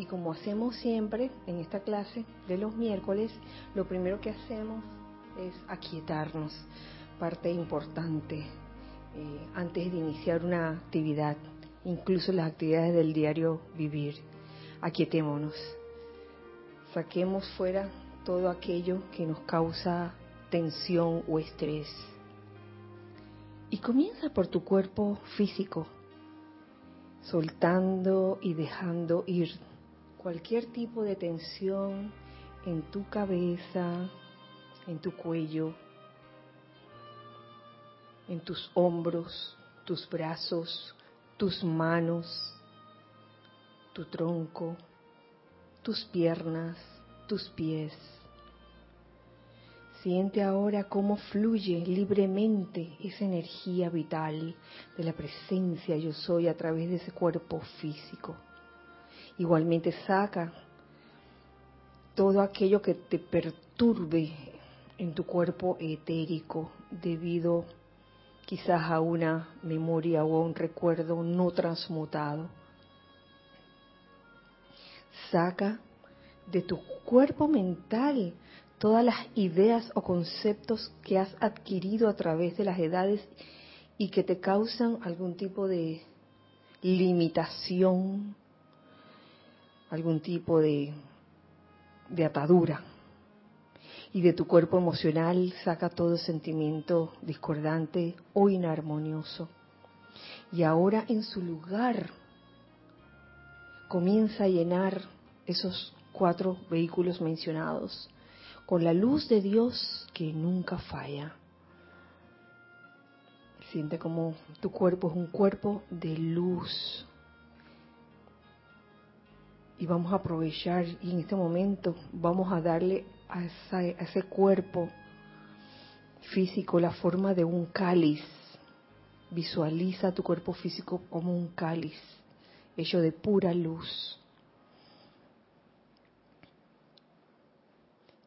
Y como hacemos siempre en esta clase de los miércoles, lo primero que hacemos es aquietarnos, parte importante eh, antes de iniciar una actividad, incluso las actividades del diario vivir. Aquietémonos, saquemos fuera todo aquello que nos causa tensión o estrés. Y comienza por tu cuerpo físico, soltando y dejando ir cualquier tipo de tensión en tu cabeza, en tu cuello, en tus hombros, tus brazos, tus manos, tu tronco, tus piernas, tus pies. Siente ahora cómo fluye libremente esa energía vital de la presencia yo soy a través de ese cuerpo físico. Igualmente saca todo aquello que te perturbe en tu cuerpo etérico debido quizás a una memoria o a un recuerdo no transmutado. Saca de tu cuerpo mental todas las ideas o conceptos que has adquirido a través de las edades y que te causan algún tipo de limitación algún tipo de, de atadura. Y de tu cuerpo emocional saca todo sentimiento discordante o inarmonioso. Y ahora en su lugar comienza a llenar esos cuatro vehículos mencionados con la luz de Dios que nunca falla. Siente como tu cuerpo es un cuerpo de luz, y vamos a aprovechar y en este momento vamos a darle a, ese cuerpo físico la forma de un cáliz. Visualiza tu cuerpo físico como un cáliz hecho de pura luz.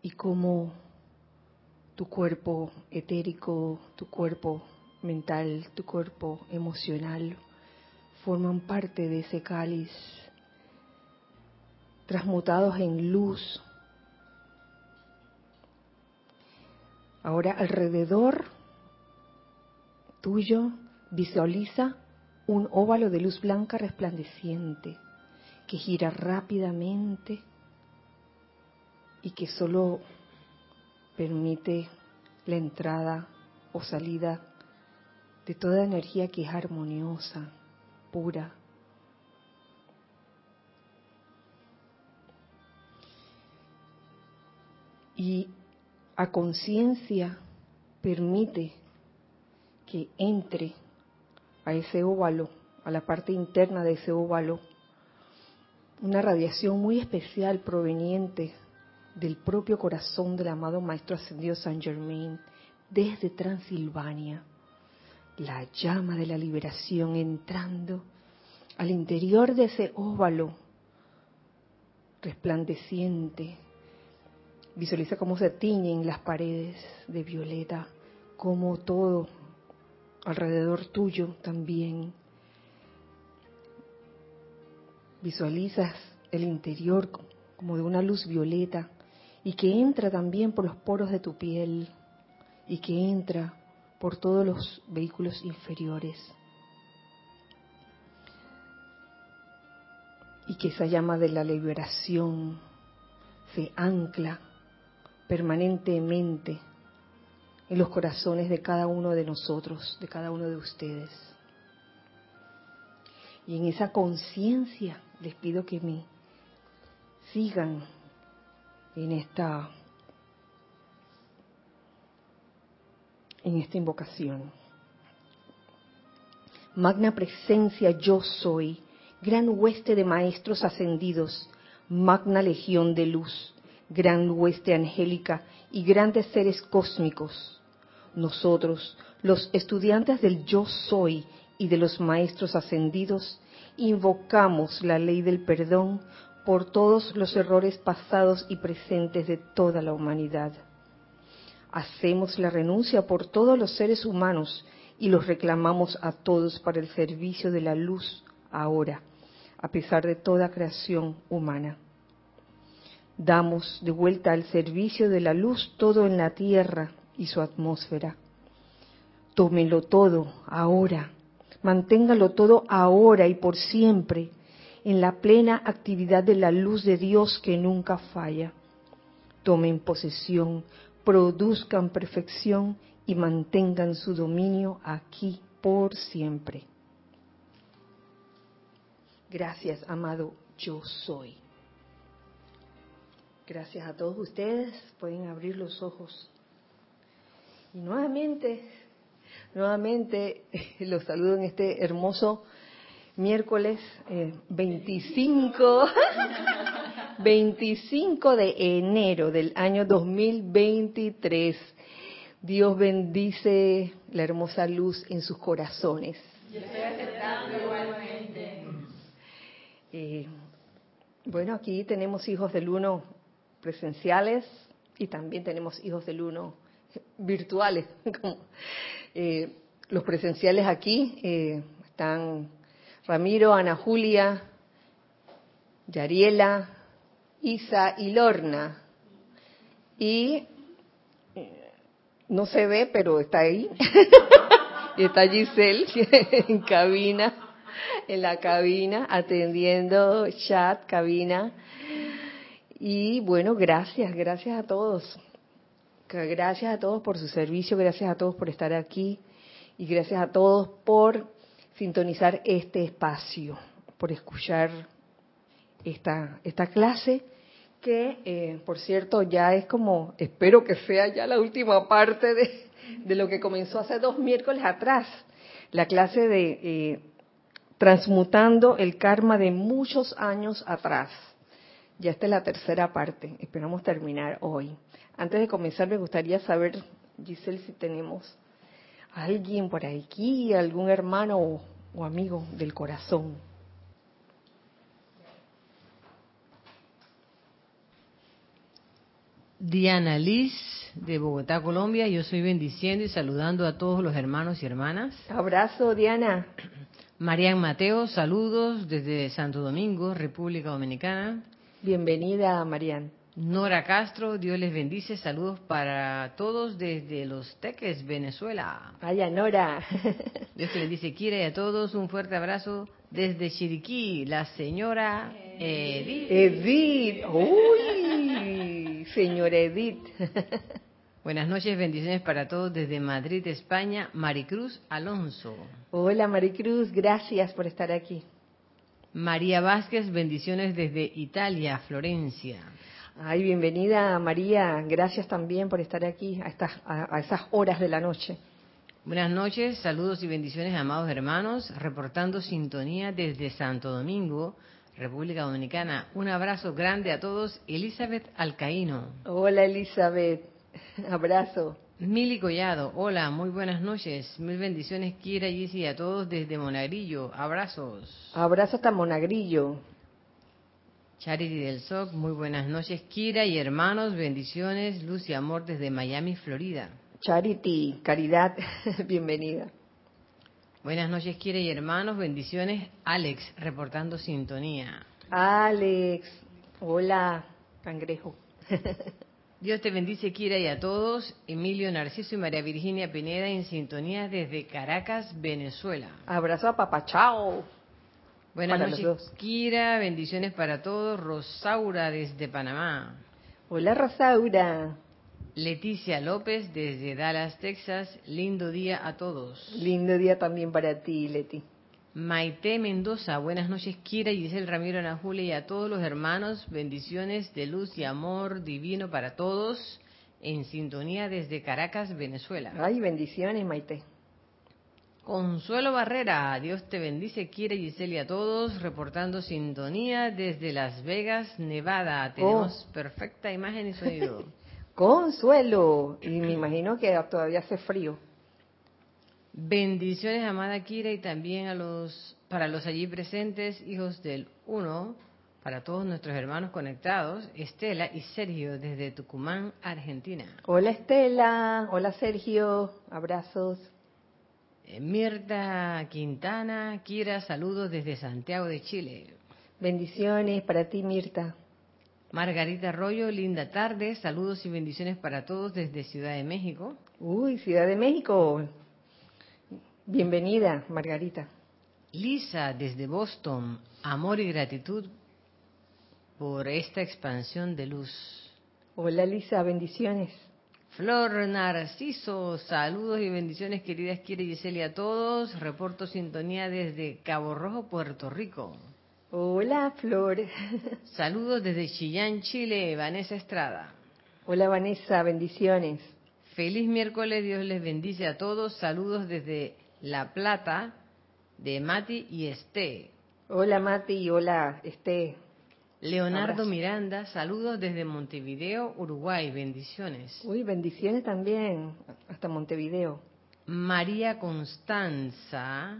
Y como tu cuerpo etérico, tu cuerpo mental, tu cuerpo emocional forman parte de ese cáliz transmutados en luz. Ahora alrededor tuyo visualiza un óvalo de luz blanca resplandeciente que gira rápidamente y que solo permite la entrada o salida de toda energía que es armoniosa, pura, y a conciencia permite que entre a ese óvalo, a la parte interna de ese óvalo, una radiación muy especial proveniente del propio corazón del amado Maestro Ascendido San Germain desde Transilvania. La llama de la liberación entrando al interior de ese óvalo resplandeciente, Visualiza cómo se tiñen las paredes de violeta, como todo alrededor tuyo también. Visualizas el interior como de una luz violeta y que entra también por los poros de tu piel y que entra por todos los vehículos inferiores. Y que esa llama de la liberación se ancla permanentemente en los corazones de cada uno de nosotros, de cada uno de ustedes. Y en esa conciencia les pido que me sigan en esta en esta invocación. Magna presencia yo soy, gran hueste de maestros ascendidos, magna legión de luz gran hueste angélica y grandes seres cósmicos. Nosotros, los estudiantes del yo soy y de los maestros ascendidos, invocamos la ley del perdón por todos los errores pasados y presentes de toda la humanidad. Hacemos la renuncia por todos los seres humanos y los reclamamos a todos para el servicio de la luz ahora, a pesar de toda creación humana. Damos de vuelta al servicio de la luz todo en la tierra y su atmósfera. Tómenlo todo ahora, manténgalo todo ahora y por siempre en la plena actividad de la luz de Dios que nunca falla. Tomen posesión, produzcan perfección y mantengan su dominio aquí por siempre. Gracias, amado, yo soy. Gracias a todos ustedes. Pueden abrir los ojos. Y nuevamente, nuevamente los saludo en este hermoso miércoles 25, eh, 25 de enero del año 2023. Dios bendice la hermosa luz en sus corazones. Eh, bueno, aquí tenemos hijos del uno presenciales y también tenemos hijos del uno virtuales. Eh, los presenciales aquí eh, están Ramiro, Ana Julia, Yariela, Isa y Lorna. Y eh, no se ve, pero está ahí. y está Giselle en cabina, en la cabina, atendiendo chat, cabina. Y bueno, gracias, gracias a todos. Gracias a todos por su servicio, gracias a todos por estar aquí y gracias a todos por sintonizar este espacio, por escuchar esta, esta clase que, eh, por cierto, ya es como, espero que sea ya la última parte de, de lo que comenzó hace dos miércoles atrás, la clase de eh, transmutando el karma de muchos años atrás. Ya esta es la tercera parte, esperamos terminar hoy. Antes de comenzar me gustaría saber, Giselle, si tenemos alguien por aquí, algún hermano o, o amigo del corazón. Diana Liz de Bogotá, Colombia. Yo soy bendiciendo y saludando a todos los hermanos y hermanas. Abrazo, Diana. Marian Mateo, saludos desde Santo Domingo, República Dominicana. Bienvenida, Marian. Nora Castro, Dios les bendice, saludos para todos desde Los Teques, Venezuela. Vaya, Nora. Dios les dice, quiere a todos un fuerte abrazo desde Chiriquí, la señora Edith. Edith, uy, señora Edith. Buenas noches, bendiciones para todos desde Madrid, España, Maricruz Alonso. Hola Maricruz, gracias por estar aquí. María Vázquez, bendiciones desde Italia, Florencia. Ay, bienvenida María, gracias también por estar aquí a, estas, a, a esas horas de la noche. Buenas noches, saludos y bendiciones, amados hermanos, reportando sintonía desde Santo Domingo, República Dominicana. Un abrazo grande a todos. Elizabeth Alcaíno. Hola Elizabeth, abrazo. Mili Collado, hola, muy buenas noches. Mil bendiciones, Kira y a todos desde Monagrillo. Abrazos. Abrazo hasta Monagrillo. Charity del SOC, muy buenas noches, Kira y hermanos, bendiciones, luz y amor desde Miami, Florida. Charity, caridad, bienvenida. Buenas noches, Kira y hermanos, bendiciones, Alex, reportando sintonía. Alex, hola, cangrejo. Dios te bendice, Kira, y a todos. Emilio Narciso y María Virginia Pineda en sintonía desde Caracas, Venezuela. Abrazo a papá, chao. Buenas Para noches. Kira. Bendiciones para todos. Rosaura desde Panamá. Hola Rosaura, Leticia López desde Dallas, Texas. Lindo día a todos. lindo día también para ti, Leti. Maite Mendoza. Buenas noches, Kira, Giselle Ramiro, Ana Julia y a todos los hermanos. Bendiciones de luz y amor divino para todos. En sintonía desde Caracas, Venezuela. Ay, bendiciones, Maite. Consuelo Barrera, Dios te bendice, quiere Giselle y a todos, reportando sintonía desde Las Vegas, Nevada. Tenemos perfecta imagen y sonido. Consuelo, y me imagino que todavía hace frío. Bendiciones, amada Kira, y también a los, para los allí presentes, hijos del Uno, para todos nuestros hermanos conectados, Estela y Sergio desde Tucumán, Argentina. Hola Estela, hola Sergio, abrazos. Eh, Mirta Quintana, Kira, saludos desde Santiago de Chile. Bendiciones para ti, Mirta. Margarita Arroyo, linda tarde. Saludos y bendiciones para todos desde Ciudad de México. Uy, Ciudad de México. Bienvenida, Margarita. Lisa, desde Boston. Amor y gratitud por esta expansión de luz. Hola, Lisa, bendiciones. Flor Narciso, saludos y bendiciones queridas Kira y Giselle a todos. Reporto sintonía desde Cabo Rojo, Puerto Rico. Hola, Flor. Saludos desde Chillán, Chile, Vanessa Estrada. Hola, Vanessa, bendiciones. Feliz miércoles, Dios les bendice a todos. Saludos desde La Plata, de Mati y Esté. Hola, Mati, y hola, Esté. Leonardo Miranda, saludos desde Montevideo, Uruguay, bendiciones. Uy, bendiciones también, hasta Montevideo. María Constanza,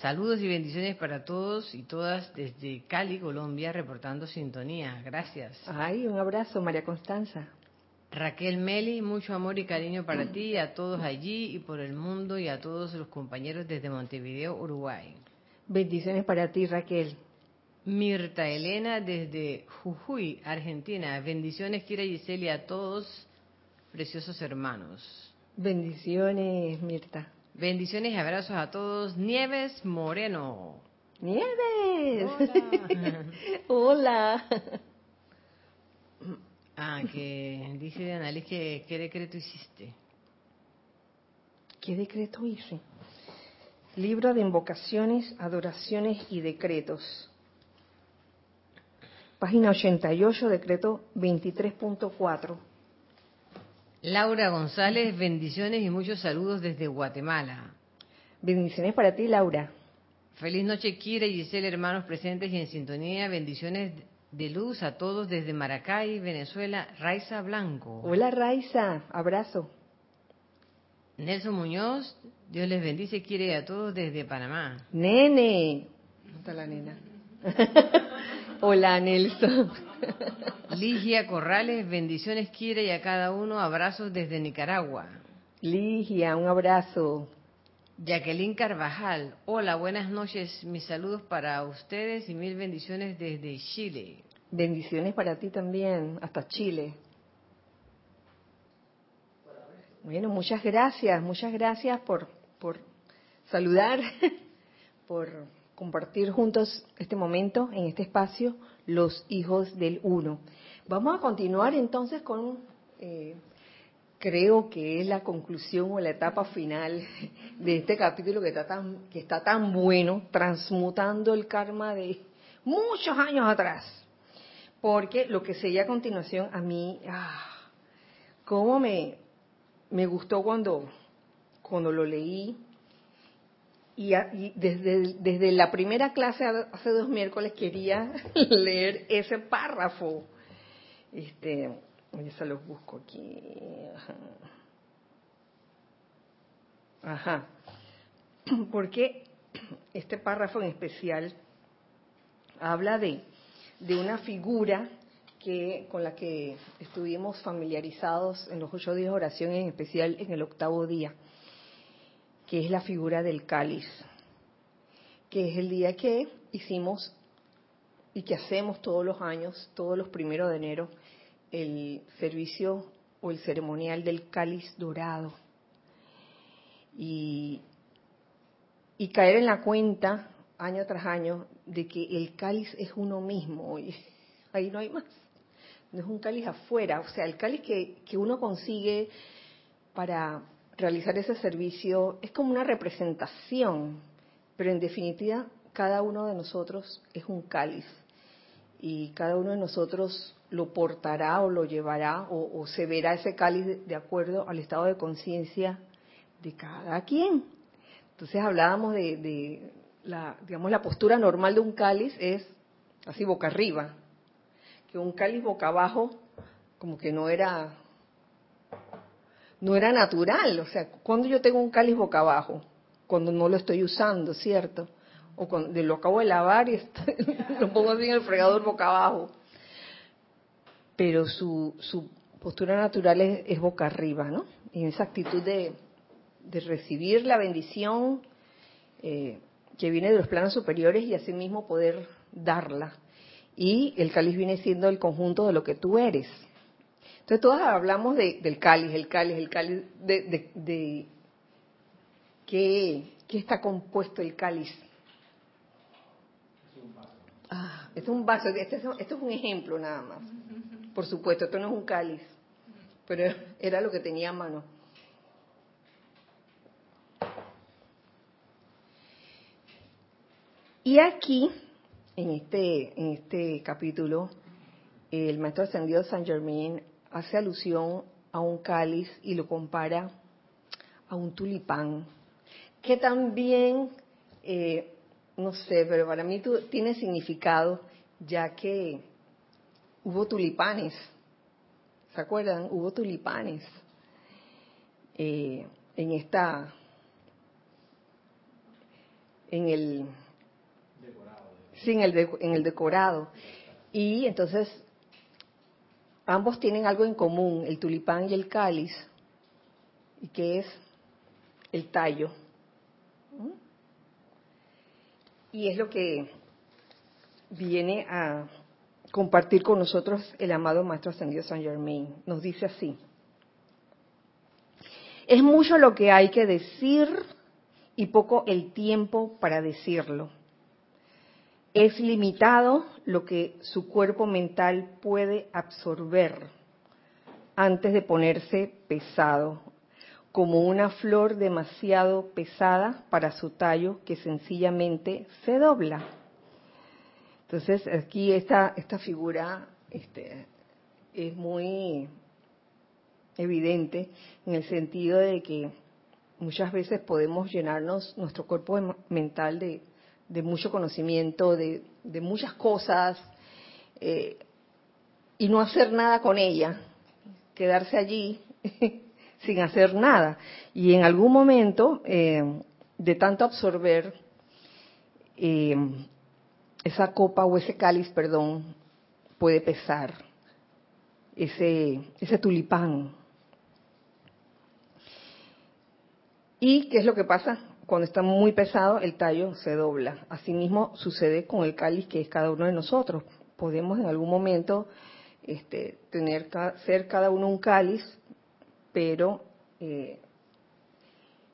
saludos y bendiciones para todos y todas desde Cali, Colombia, reportando sintonía. Gracias. Ay, un abrazo, María Constanza. Raquel Meli, mucho amor y cariño para ti, a todos allí y por el mundo y a todos los compañeros desde Montevideo, Uruguay. Bendiciones para ti, Raquel. Mirta Elena desde Jujuy, Argentina. Bendiciones, Kira Giselle, a todos, preciosos hermanos. Bendiciones, Mirta. Bendiciones y abrazos a todos. Nieves Moreno. Nieves. Hola. Ah, que dice Annalise que qué decreto hiciste. ¿Qué decreto hice? Libro de invocaciones, adoraciones y decretos. Página 88, decreto 23.4. Laura González, bendiciones y muchos saludos desde Guatemala. Bendiciones para ti, Laura. Feliz noche, Kira y Giselle, hermanos presentes y en sintonía. Bendiciones de luz a todos desde Maracay, Venezuela. Raiza Blanco. Hola, Raiza. Abrazo. Nelson Muñoz, Dios les bendice, quiere a todos desde Panamá. Nene. ¿Dónde está la nena? Hola, Nelson. Ligia Corrales, bendiciones quiere y a cada uno abrazos desde Nicaragua. Ligia, un abrazo. Jacqueline Carvajal, hola, buenas noches, mis saludos para ustedes y mil bendiciones desde Chile. Bendiciones para ti también, hasta Chile. Bueno, muchas gracias, muchas gracias por, por saludar, por compartir juntos este momento en este espacio, los hijos del uno. Vamos a continuar entonces con, eh, creo que es la conclusión o la etapa final de este capítulo que está tan, que está tan bueno, transmutando el karma de muchos años atrás. Porque lo que sigue a continuación a mí, ah, cómo me, me gustó cuando, cuando lo leí. Y, y desde, desde la primera clase hace dos miércoles quería leer ese párrafo. Este, ya se los busco aquí. Ajá. Porque este párrafo en especial habla de, de una figura que con la que estuvimos familiarizados en los ocho días de oración, en especial en el octavo día, que es la figura del cáliz, que es el día que hicimos y que hacemos todos los años, todos los primeros de enero, el servicio o el ceremonial del cáliz dorado. Y, caer en la cuenta año tras año de que el cáliz es uno mismo, y ahí no hay más no es un cáliz afuera, o sea, el cáliz que, que uno consigue para realizar ese servicio es como una representación, pero en definitiva cada uno de nosotros es un cáliz y cada uno de nosotros lo portará o lo llevará o, o se verá ese cáliz de, acuerdo al estado de conciencia de cada quien. Entonces hablábamos de, la, digamos, la postura normal de un cáliz es así boca arriba, que un cáliz boca abajo como que no era no era natural, o sea, cuando yo tengo un cáliz boca abajo, cuando no lo estoy usando, ¿cierto? O cuando lo acabo de lavar y lo pongo así en el fregador boca abajo. Pero su, su postura natural es, es, boca arriba, ¿no? En esa actitud de, de recibir la bendición, eh, que viene de los planos superiores y asimismo poder darla. Y el cáliz viene siendo el conjunto de lo que tú eres. Entonces todas hablamos del cáliz, el cáliz, el cáliz, de, de, qué, está compuesto el cáliz. Ah, este es un vaso, este es, esto es un ejemplo nada más. Por supuesto, esto no es un cáliz, pero era lo que tenía a mano. Y aquí, en este, en este capítulo, el maestro ascendido San Germain hace alusión a un cáliz y lo compara a un tulipán, que también, eh, no sé, pero para mí tiene significado, ya que hubo tulipanes, ¿se acuerdan? Hubo tulipanes eh, en esta, en el, sí, en el, en el decorado. Y entonces ambos tienen algo en común, el tulipán y el cáliz, y que es el tallo. ¿Mm? Y es lo que viene a compartir con nosotros el amado Maestro Ascendido San Germain. Nos dice así, es mucho lo que hay que decir y poco el tiempo para decirlo es limitado lo que su cuerpo mental puede absorber antes de ponerse pesado, como una flor demasiado pesada para su tallo que sencillamente se dobla. Entonces aquí esta, esta figura este, es muy evidente en el sentido de que muchas veces podemos llenarnos nuestro cuerpo mental de mucho conocimiento, de, muchas cosas, eh, y no hacer nada con ella, quedarse allí sin hacer nada. Y en algún momento, eh, de tanto absorber, eh, esa copa o ese cáliz, perdón, puede pesar, ese, ese tulipán. ¿Y qué es lo que pasa? cuando está muy pesado, el tallo se dobla. Asimismo sucede con el cáliz que es cada uno de nosotros. Podemos en algún momento este, tener ser cada uno un cáliz, pero eh,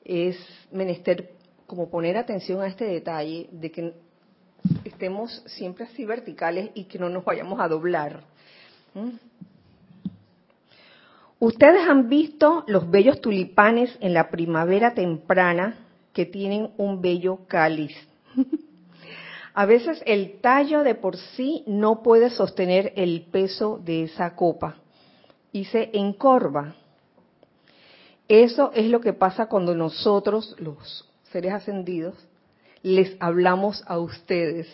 es menester como poner atención a este detalle de que estemos siempre así verticales y que no nos vayamos a doblar. Ustedes han visto los bellos tulipanes en la primavera temprana que tienen un bello cáliz. A veces el tallo de por sí no puede sostener el peso de esa copa y se encorva. Eso es lo que pasa cuando nosotros, los seres ascendidos, les hablamos a ustedes.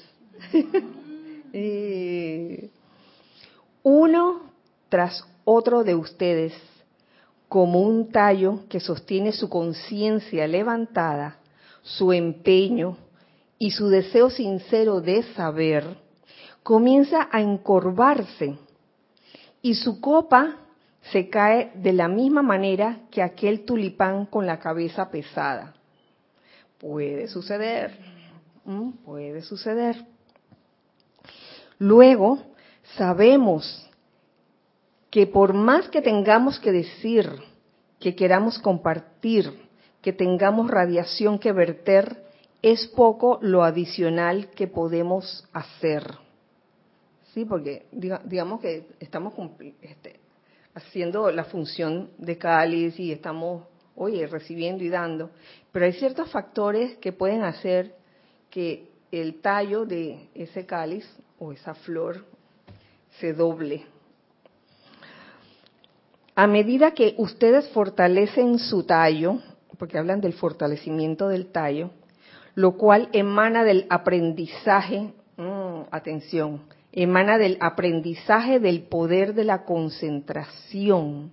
Uno tras otro de ustedes como un tallo que sostiene su conciencia levantada, su empeño y su deseo sincero de saber, comienza a encorvarse y su copa se cae de la misma manera que aquel tulipán con la cabeza pesada. Puede suceder, puede suceder. Luego, sabemos que por más que tengamos que decir, que queramos compartir, que tengamos radiación que verter, es poco lo adicional que podemos hacer. Sí, porque digamos que estamos este, haciendo la función de cáliz y estamos, oye, recibiendo y dando, pero hay ciertos factores que pueden hacer que el tallo de ese cáliz o esa flor se doble a medida que ustedes fortalecen su tallo, porque hablan del fortalecimiento del tallo, lo cual emana del aprendizaje, mm, atención, emana del aprendizaje del poder de la concentración.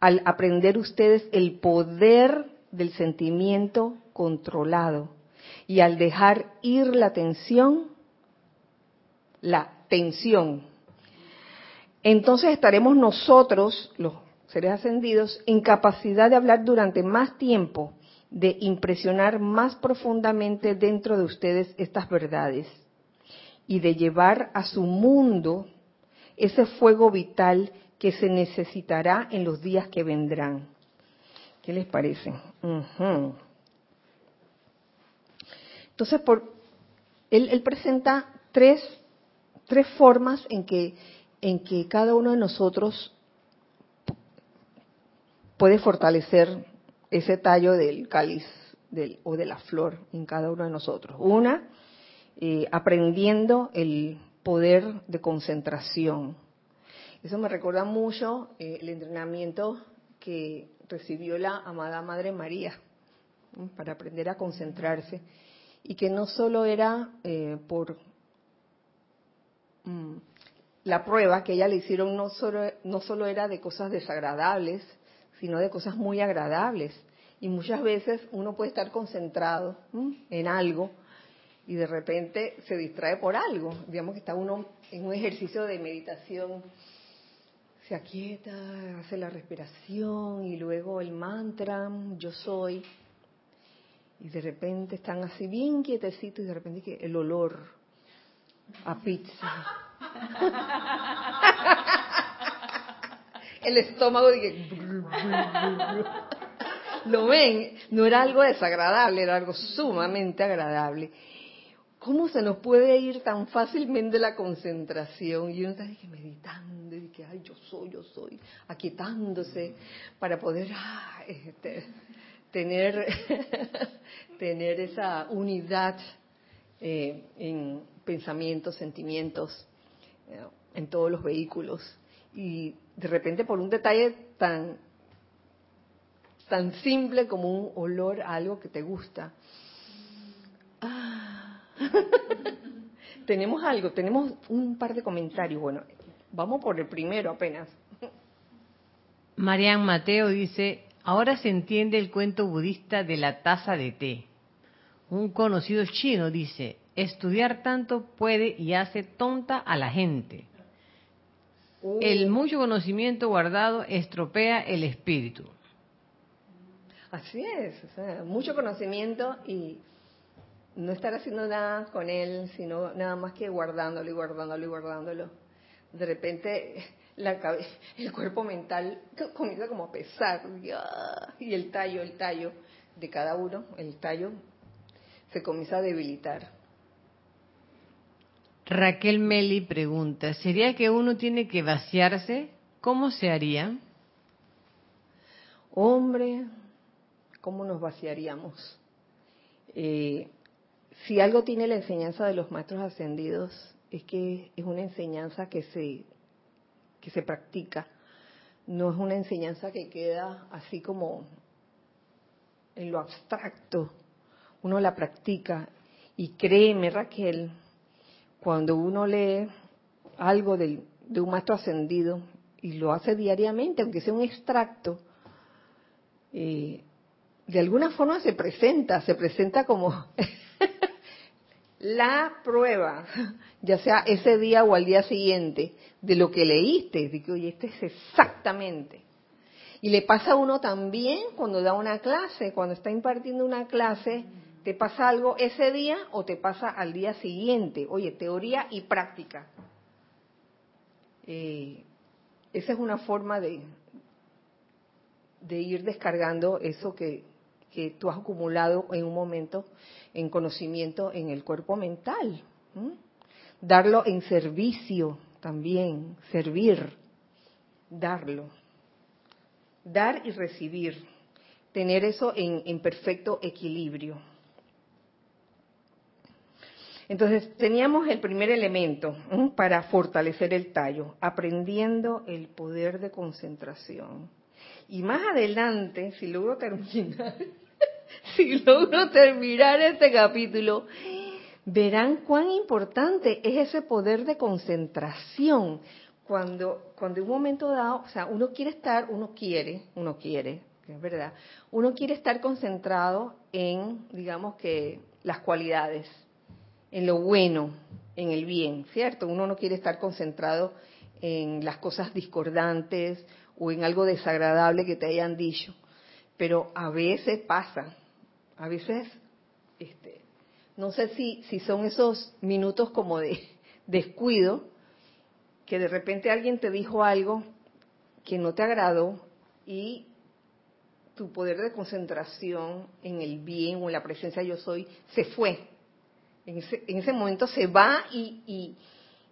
Al aprender ustedes el poder del sentimiento controlado y al dejar ir la tensión, la tensión, entonces estaremos nosotros, los seres ascendidos, en capacidad de hablar durante más tiempo de impresionar más profundamente dentro de ustedes estas verdades y de llevar a su mundo ese fuego vital que se necesitará en los días que vendrán. ¿Qué les parece? Entonces, por, él, presenta tres, tres formas en que, en que cada uno de nosotros puede fortalecer ese tallo del cáliz del, o de la flor en cada uno de nosotros. Una, eh, aprendiendo el poder de concentración. Eso me recuerda mucho eh, el entrenamiento que recibió la amada Madre María para aprender a concentrarse y que no solo era eh, por la prueba que ella le hicieron, no solo, no solo era de cosas desagradables, sino de cosas muy agradables. Y muchas veces uno puede estar concentrado en algo y de repente se distrae por algo. Digamos que está uno en un ejercicio de meditación, se aquieta, hace la respiración y luego el mantra, yo soy, y de repente están así bien quietecitos y de repente el olor a pizza. el estómago dije lo ven, no era algo desagradable, era algo sumamente agradable. ¿Cómo se nos puede ir tan fácilmente la concentración? Y uno está meditando y que, ay, yo soy, yo soy, aquietándose para poder ah, este, tener, tener esa unidad eh, en pensamientos, sentimientos, eh, en todos los vehículos. Y de repente por un detalle tan, tan simple como un olor a algo que te gusta. Ah. tenemos algo, tenemos un par de comentarios. Bueno, vamos por el primero apenas. Marian Mateo dice, Ahora se entiende el cuento budista de la taza de té. Un conocido chino dice, estudiar tanto puede y hace tonta a la gente. El uh. mucho conocimiento guardado estropea el espíritu. Así es, mucho conocimiento y no estar haciendo nada con él, sino nada más que guardándolo y guardándolo y guardándolo. De repente la el cuerpo mental comienza como a pesar y el tallo, el tallo de cada uno, el tallo se comienza a debilitar. Raquel Meli pregunta, ¿sería que uno tiene que vaciarse? ¿Cómo se haría? Hombre, ¿cómo nos vaciaríamos? Eh, si algo tiene la enseñanza de los maestros ascendidos, es que es una enseñanza que se que se practica. No es una enseñanza que queda así como en lo abstracto. Uno la practica. Y créeme, Raquel, cuando uno lee algo de, un maestro ascendido y lo hace diariamente, aunque sea un extracto, eh, de alguna forma se presenta, se presenta como la prueba, ya sea ese día o al día siguiente, de lo que leíste, de que, oye, este es exactamente. Y le pasa a uno también cuando da una clase, cuando está impartiendo una clase, te pasa algo ese día o te pasa al día siguiente. Oye, teoría y práctica. Eh, esa es una forma de, ir descargando eso que, que tú has acumulado en un momento en conocimiento en el cuerpo mental. Darlo en servicio también, servir, darlo. Dar y recibir, tener eso en, perfecto equilibrio. Entonces, teníamos el primer elemento para fortalecer el tallo, aprendiendo el poder de concentración. Y más adelante, si logro terminar, si logro terminar este capítulo, verán cuán importante es ese poder de concentración. Cuando, cuando en un momento dado, o sea, uno quiere estar, uno quiere, uno quiere, es verdad, uno quiere estar concentrado en, digamos que, las cualidades, en lo bueno, en el bien, ¿cierto? Uno no quiere estar concentrado en las cosas discordantes o en algo desagradable que te hayan dicho, pero a veces pasa a veces, este, no sé si, si son esos minutos como de descuido, que de repente alguien te dijo algo que no te agradó y tu poder de concentración en el bien o en la presencia yo soy se fue. En ese, en ese momento se va y,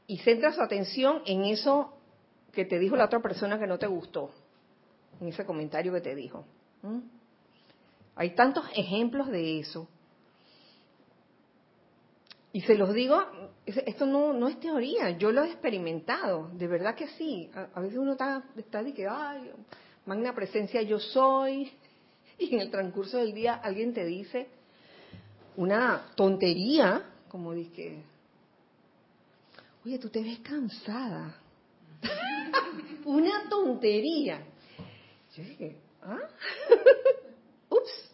y, centra su atención en eso que te dijo la otra persona que no te gustó, en ese comentario que te dijo. Hay tantos ejemplos de eso. Y se los digo, esto no, no es teoría, yo lo he experimentado, de verdad que sí. A, veces uno está, está de que, ay, magna presencia yo soy, y en el transcurso del día alguien te dice una tontería, como dice, oye, tú te ves cansada. una tontería. Yo dije, ¿ah? Ups.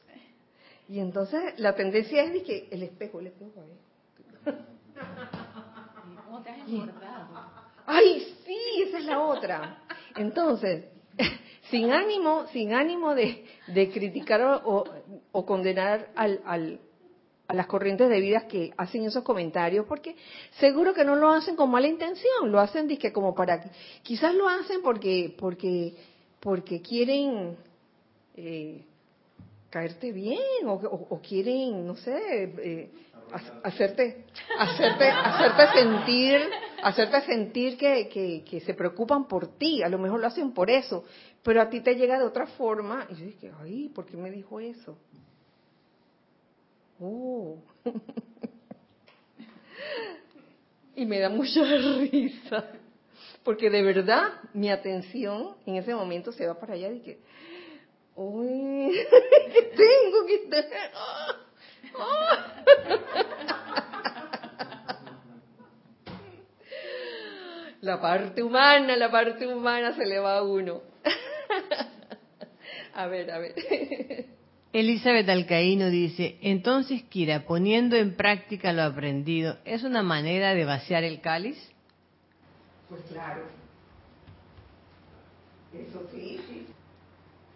Y entonces la tendencia es de que el espejo, el espejo ahí. ¿Cómo te has Ay, sí, esa es la otra. Entonces, sin ánimo, sin ánimo de, criticar o, condenar al, a las corrientes de vida que hacen esos comentarios, porque seguro que no lo hacen con mala intención, lo hacen que como para, quizás lo hacen porque, porque, porque quieren eh, caerte bien o, quieren, no sé, eh, hacerte, hacerte, hacerte sentir, hacerte sentir que, que, que, se preocupan por ti, a lo mejor lo hacen por eso, pero a ti te llega de otra forma y yo dije, ay, ¿por qué me dijo eso? Oh. y me da mucha risa, porque de verdad mi atención en ese momento se va para allá y que, uy, tengo que estar... La parte humana, la parte humana se le va a uno. a ver, a ver. Elizabeth Alcaíno dice, entonces Kira, poniendo en práctica lo aprendido, ¿es una manera de vaciar el cáliz? Pues claro. Eso sí, sí.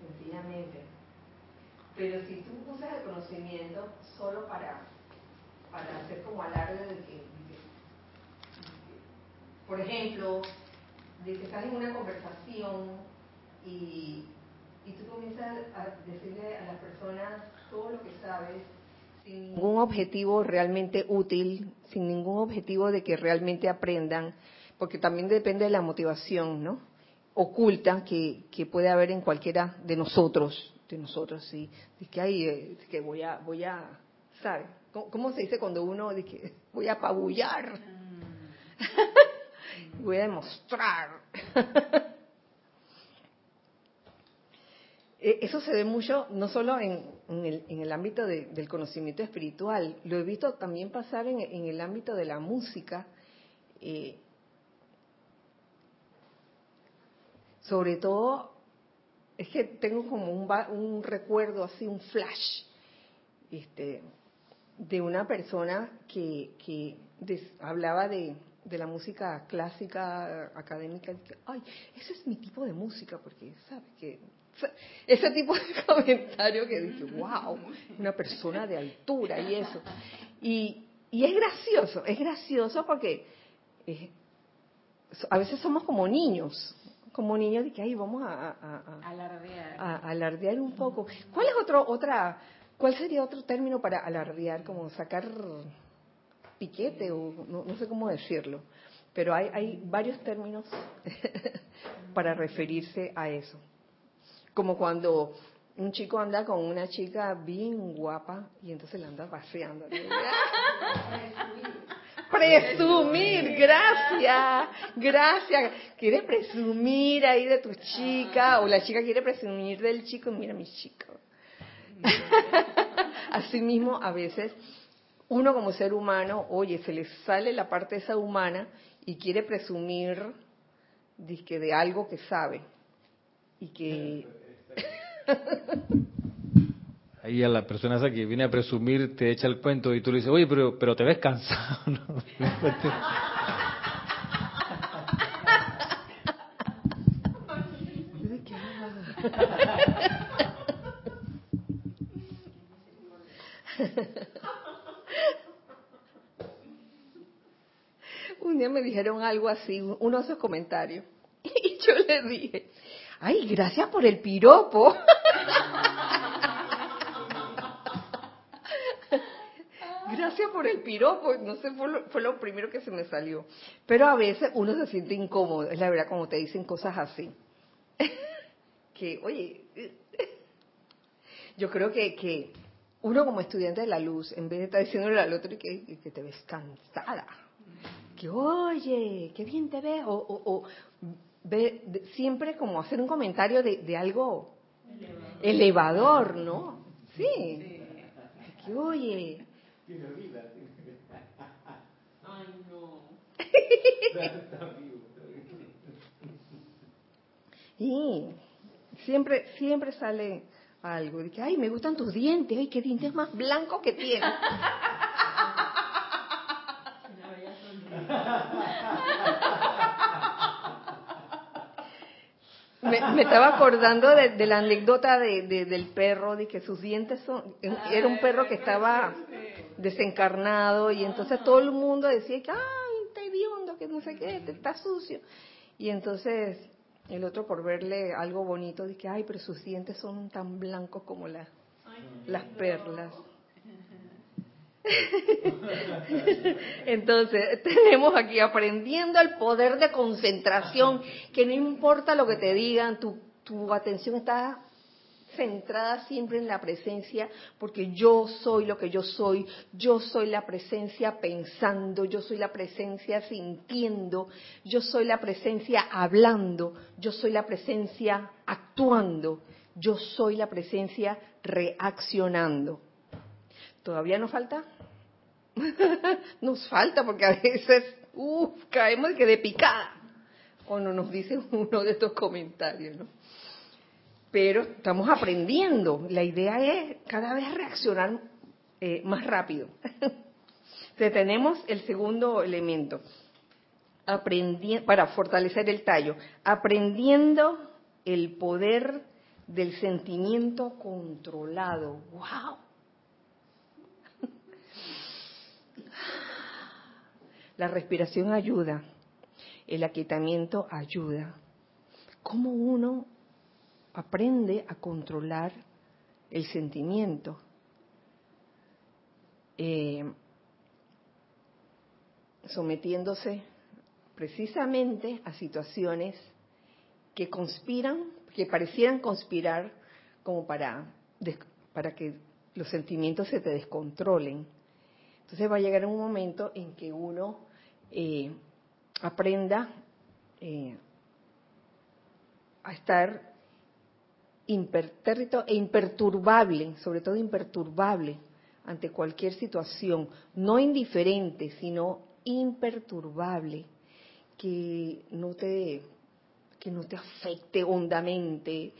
Sencillamente. Pero si tú usas el conocimiento solo para, para hacer como alarde de que, por ejemplo, de que estás en una conversación y, y tú comienzas a decirle a las personas todo lo que sabes sin ningún objetivo realmente útil, sin ningún objetivo de que realmente aprendan, porque también depende de la motivación, ¿no? Oculta que, que puede haber en cualquiera de nosotros, de nosotros, sí. De que hay, eh, que voy a, voy a, ¿sabes? ¿Cómo, se dice cuando uno dice que voy a apabullar? Mm. voy a demostrar. E, eso se ve mucho, no solo en, el, ámbito del conocimiento espiritual, lo he visto también pasar en, el ámbito de la música. Eh, sobre todo, es que tengo como un, recuerdo así, un flash, este, de una persona que, hablaba de, la música clásica académica, ay, ese es mi tipo de música, porque sabe que ese tipo de comentario que dije, wow, una persona de altura y eso. Y, y es gracioso, es gracioso porque eh, a veces somos como niños, como niños de que ahí vamos a, a, alardear. a, alardear un poco. ¿Cuál es otro, otra, cuál sería otro término para alardear? Como sacar piquete o no, no sé cómo decirlo. Pero hay, hay varios términos para referirse a eso. Como cuando un chico anda con una chica bien guapa y entonces la anda paseando. presumir, gracias, gracias. Quiere presumir ahí de tu chica o la chica quiere presumir del chico, mira mi chico. Asimismo, a veces uno como ser humano, oye, se le sale la parte esa humana y quiere presumir de algo que sabe y que Ahí a la persona esa que viene a presumir te echa el cuento y tú le dices, oye, pero, pero te ves cansado. Un día me dijeron algo así, uno de esos comentarios. Y yo le dije, ay, gracias por el piropo. Por el piropo, no sé, fue lo, fue lo primero que se me salió. Pero a veces uno se siente incómodo, es la verdad, como te dicen cosas así. que, oye, yo creo que, que uno como estudiante de la luz, en vez de estar diciéndole al otro que, que te ves cansada, que oye, qué bien te ves, o, o, ve, siempre como hacer un comentario de, de algo elevador. ¿no? Sí. Que oye. Ay, no. y siempre, siempre sale algo. De que, ay, me gustan tus dientes, ay, qué dientes más blancos que tienes. me, estaba acordando de, la anécdota de, del perro, de que sus dientes son... Era un perro que estaba desencarnado y entonces todo el mundo decía que, ay, está hediondo, que no sé qué, está sucio. Y entonces el otro por verle algo bonito, dice, ay, pero sus dientes son tan blancos como las perlas. Entonces, tenemos aquí aprendiendo el poder de concentración, que no importa lo que te digan, tu, tu atención está centrada siempre en la presencia, porque yo soy lo que yo soy, yo soy la presencia pensando, yo soy la presencia sintiendo, yo soy la presencia hablando, yo soy la presencia actuando, yo soy la presencia reaccionando. ¿Todavía nos falta? nos falta porque a veces, uff, caemos que de picada cuando nos dicen uno de estos comentarios, ¿no? Pero estamos aprendiendo. La idea es cada vez reaccionar eh, más rápido. Tenemos el segundo elemento, para fortalecer el tallo, aprendiendo el poder del sentimiento controlado. ¡Wow! La respiración ayuda, el aquietamiento ayuda. ¿Cómo uno aprende a controlar el sentimiento? Eh, sometiéndose precisamente a situaciones que conspiran, que parecieran conspirar como para, para que los sentimientos se te descontrolen. Entonces va a llegar un momento en que uno eh, aprenda eh, a estar e imperturbable, sobre todo imperturbable ante cualquier situación, no indiferente, sino imperturbable, que no te que no te afecte hondamente,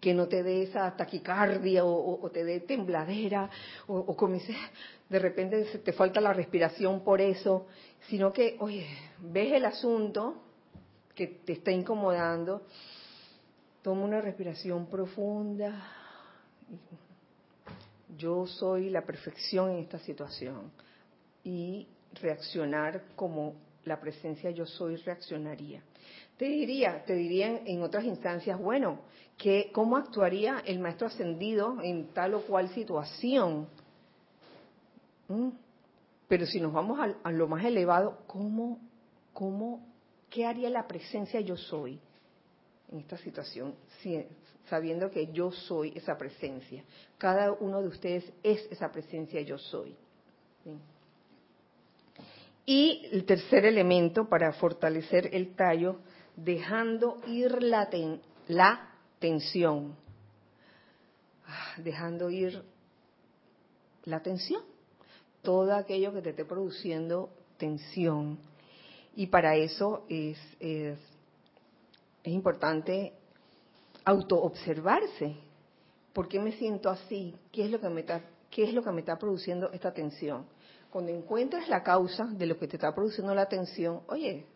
que no te dé esa taquicardia o, te dé tembladera o, o como de repente te falta la respiración por eso, sino que, oye, ves el asunto que te está incomodando, toma una respiración profunda. Yo soy la perfección en esta situación y reaccionar como la presencia yo soy reaccionaría. Te diría, te dirían en otras instancias, bueno, que cómo actuaría el maestro ascendido en tal o cual situación. ¿Mm? Pero si nos vamos a, lo más elevado, ¿cómo, cómo, qué haría la presencia yo soy en esta situación? sabiendo que yo soy esa presencia. Cada uno de ustedes es esa presencia yo soy. Y el tercer elemento para fortalecer el tallo, dejando ir la, la tensión. Ah, dejando ir la tensión todo aquello que te esté produciendo tensión. Y para eso es, es, importante autoobservarse. ¿Por qué me siento así? ¿Qué es, lo que me está, ¿Qué es lo que me está produciendo esta tensión? Cuando encuentres la causa de lo que te está produciendo la tensión, oye,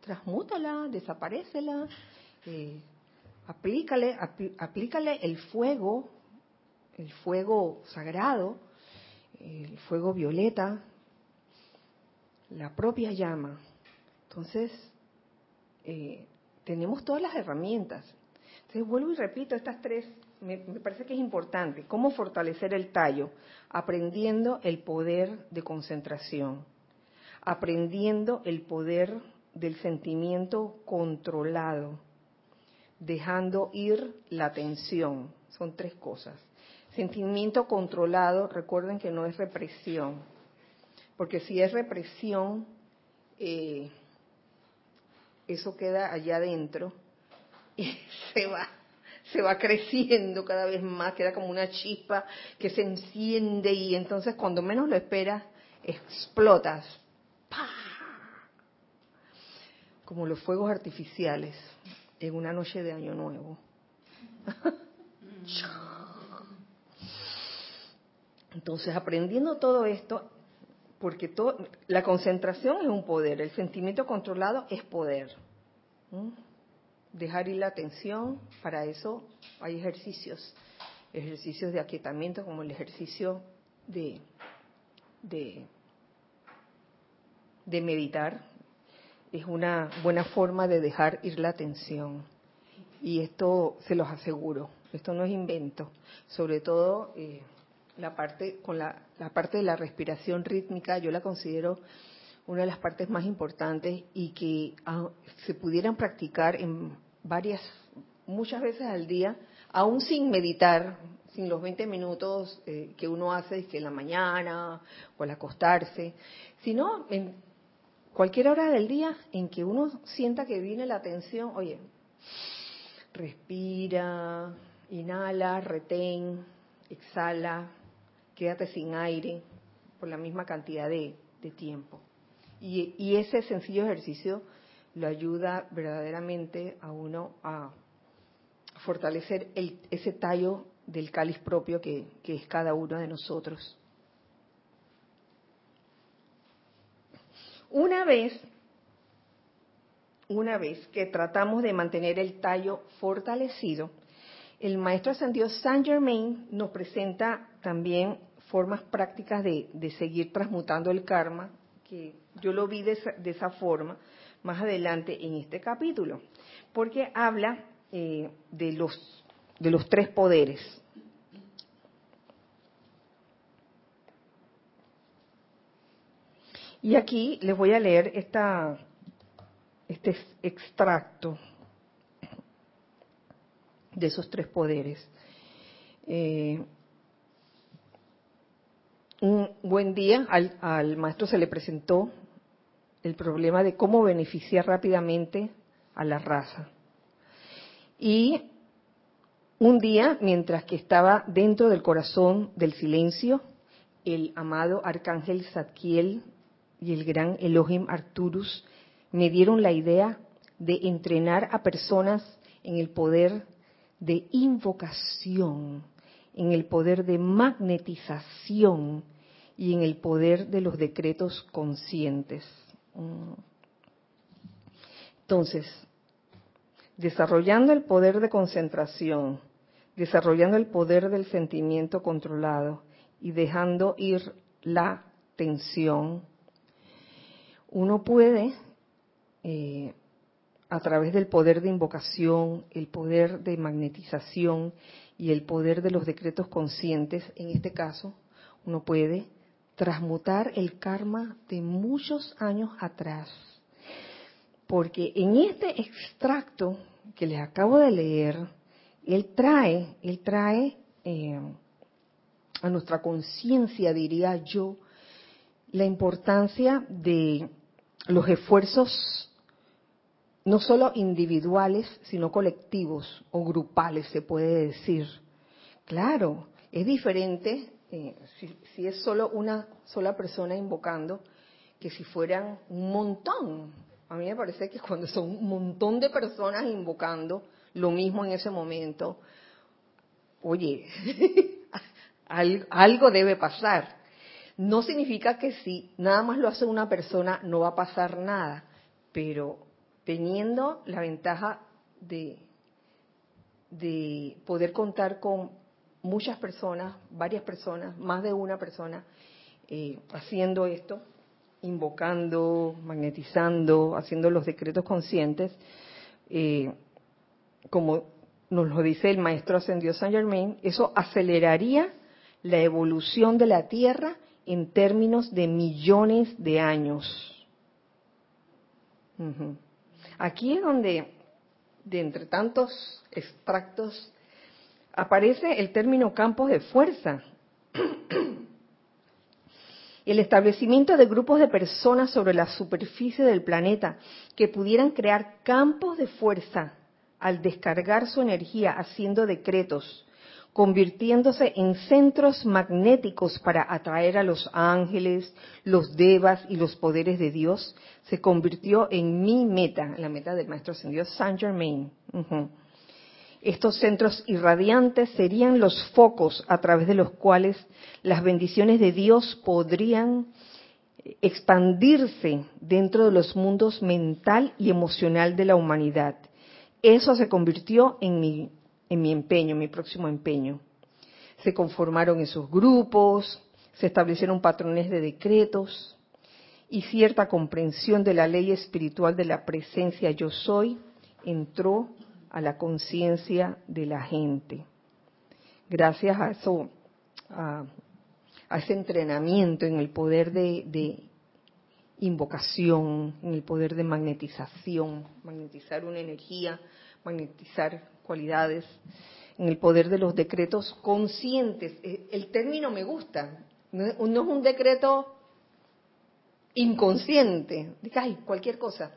transmútala, desaparecela, eh, aplícale, aplícale el fuego, el fuego sagrado, el fuego violeta, la propia llama, Entonces, eh, tenemos todas las herramientas. Entonces, vuelvo y repito, estas tres me, parece que es importante. ¿Cómo fortalecer el tallo? Aprendiendo el poder de concentración, aprendiendo el poder del sentimiento controlado, dejando ir la tensión. Son tres cosas. Sentimiento controlado, recuerden que no es represión, porque si es represión, eh, eso queda allá adentro y se va se va creciendo cada vez más, queda como una chispa que se enciende y entonces cuando menos lo esperas, explotas. Como los fuegos artificiales en una noche de año nuevo. Entonces, aprendiendo todo esto, porque todo, la concentración es un poder, el sentimiento controlado es poder. Dejar ir la atención, para eso hay ejercicios, ejercicios de aquietamiento como el ejercicio de, de, de meditar. Es una buena forma de dejar ir la atención. Y esto se los aseguro, esto no es invento, sobre todo eh, la parte con la, la parte de la respiración rítmica, yo la considero una de las partes más importantes y que ah, se pudieran practicar en varias, muchas veces al día, aún sin meditar, sin los 20 minutos eh, que uno hace que en la mañana o al acostarse, sino en cualquier hora del día en que uno sienta que viene la atención, oye, respira, inhala, retén, exhala, quédate sin aire por la misma cantidad de, tiempo. Y, ese sencillo ejercicio lo ayuda verdaderamente a uno a fortalecer ese tallo del cáliz propio que, que es cada uno de nosotros. Una vez, una vez que tratamos de mantener el tallo fortalecido, el maestro ascendido Saint Germain nos presenta también formas prácticas de, seguir transmutando el karma, que yo lo vi de esa, de esa, forma más adelante en este capítulo, porque habla eh, de, los, de los tres poderes. Y aquí les voy a leer esta, este extracto de esos tres poderes. Eh, un buen día al, maestro se le presentó el problema de cómo beneficiar rápidamente a la raza. Y un día, mientras que estaba dentro del corazón del silencio, el amado arcángel Zadkiel y el gran Elohim Arturus me dieron la idea de entrenar a personas en el poder de invocación en el poder de magnetización y en el poder de los decretos conscientes. Mm. Entonces, desarrollando el poder de concentración, desarrollando el poder del sentimiento controlado y dejando ir la tensión, uno puede, eh, a través del poder de invocación, el poder de magnetización y el poder de los decretos conscientes, en este caso, uno puede transmutar el karma de muchos años atrás. Porque en este extracto que les acabo de leer, él trae, él trae eh, a nuestra conciencia, diría yo, la importancia de los esfuerzos no solo individuales, sino colectivos o grupales, se puede decir. Claro, es diferente eh, si, si, es solo una sola persona invocando que si fueran un montón. A mí me parece que cuando son un montón de personas invocando lo mismo en ese momento, oye, algo debe pasar. No significa que si nada más lo hace una persona no va a pasar nada, pero teniendo la ventaja de, de poder contar con muchas personas, varias personas, más de una persona eh, haciendo esto, invocando, magnetizando, haciendo los decretos conscientes, eh, como nos lo dice el maestro ascendió Saint Germain, eso aceleraría la evolución de la Tierra en términos de millones de años. Aquí es donde, de entre tantos extractos, aparece el término campos de fuerza. el establecimiento de grupos de personas sobre la superficie del planeta que pudieran crear campos de fuerza al descargar su energía haciendo decretos, convirtiéndose en centros magnéticos para atraer a los ángeles, los devas y los poderes de Dios, se convirtió en mi meta, la meta del Maestro Ascendido Saint Germain. Estos centros irradiantes serían los focos a través de los cuales las bendiciones de Dios podrían expandirse dentro de los mundos mental y emocional de la humanidad. Eso se convirtió en mi, en mi empeño, mi próximo empeño. Se conformaron esos grupos, se establecieron patrones de decretos y cierta comprensión de la ley espiritual de la presencia yo soy entró a la conciencia de la gente. Gracias a eso, a, ese entrenamiento en el poder de, de, invocación, en el poder de magnetización, magnetizar una energía, magnetizar cualidades, en el poder de los decretos conscientes. Eh, el término me gusta, no es un decreto inconsciente, ay, cualquier cosa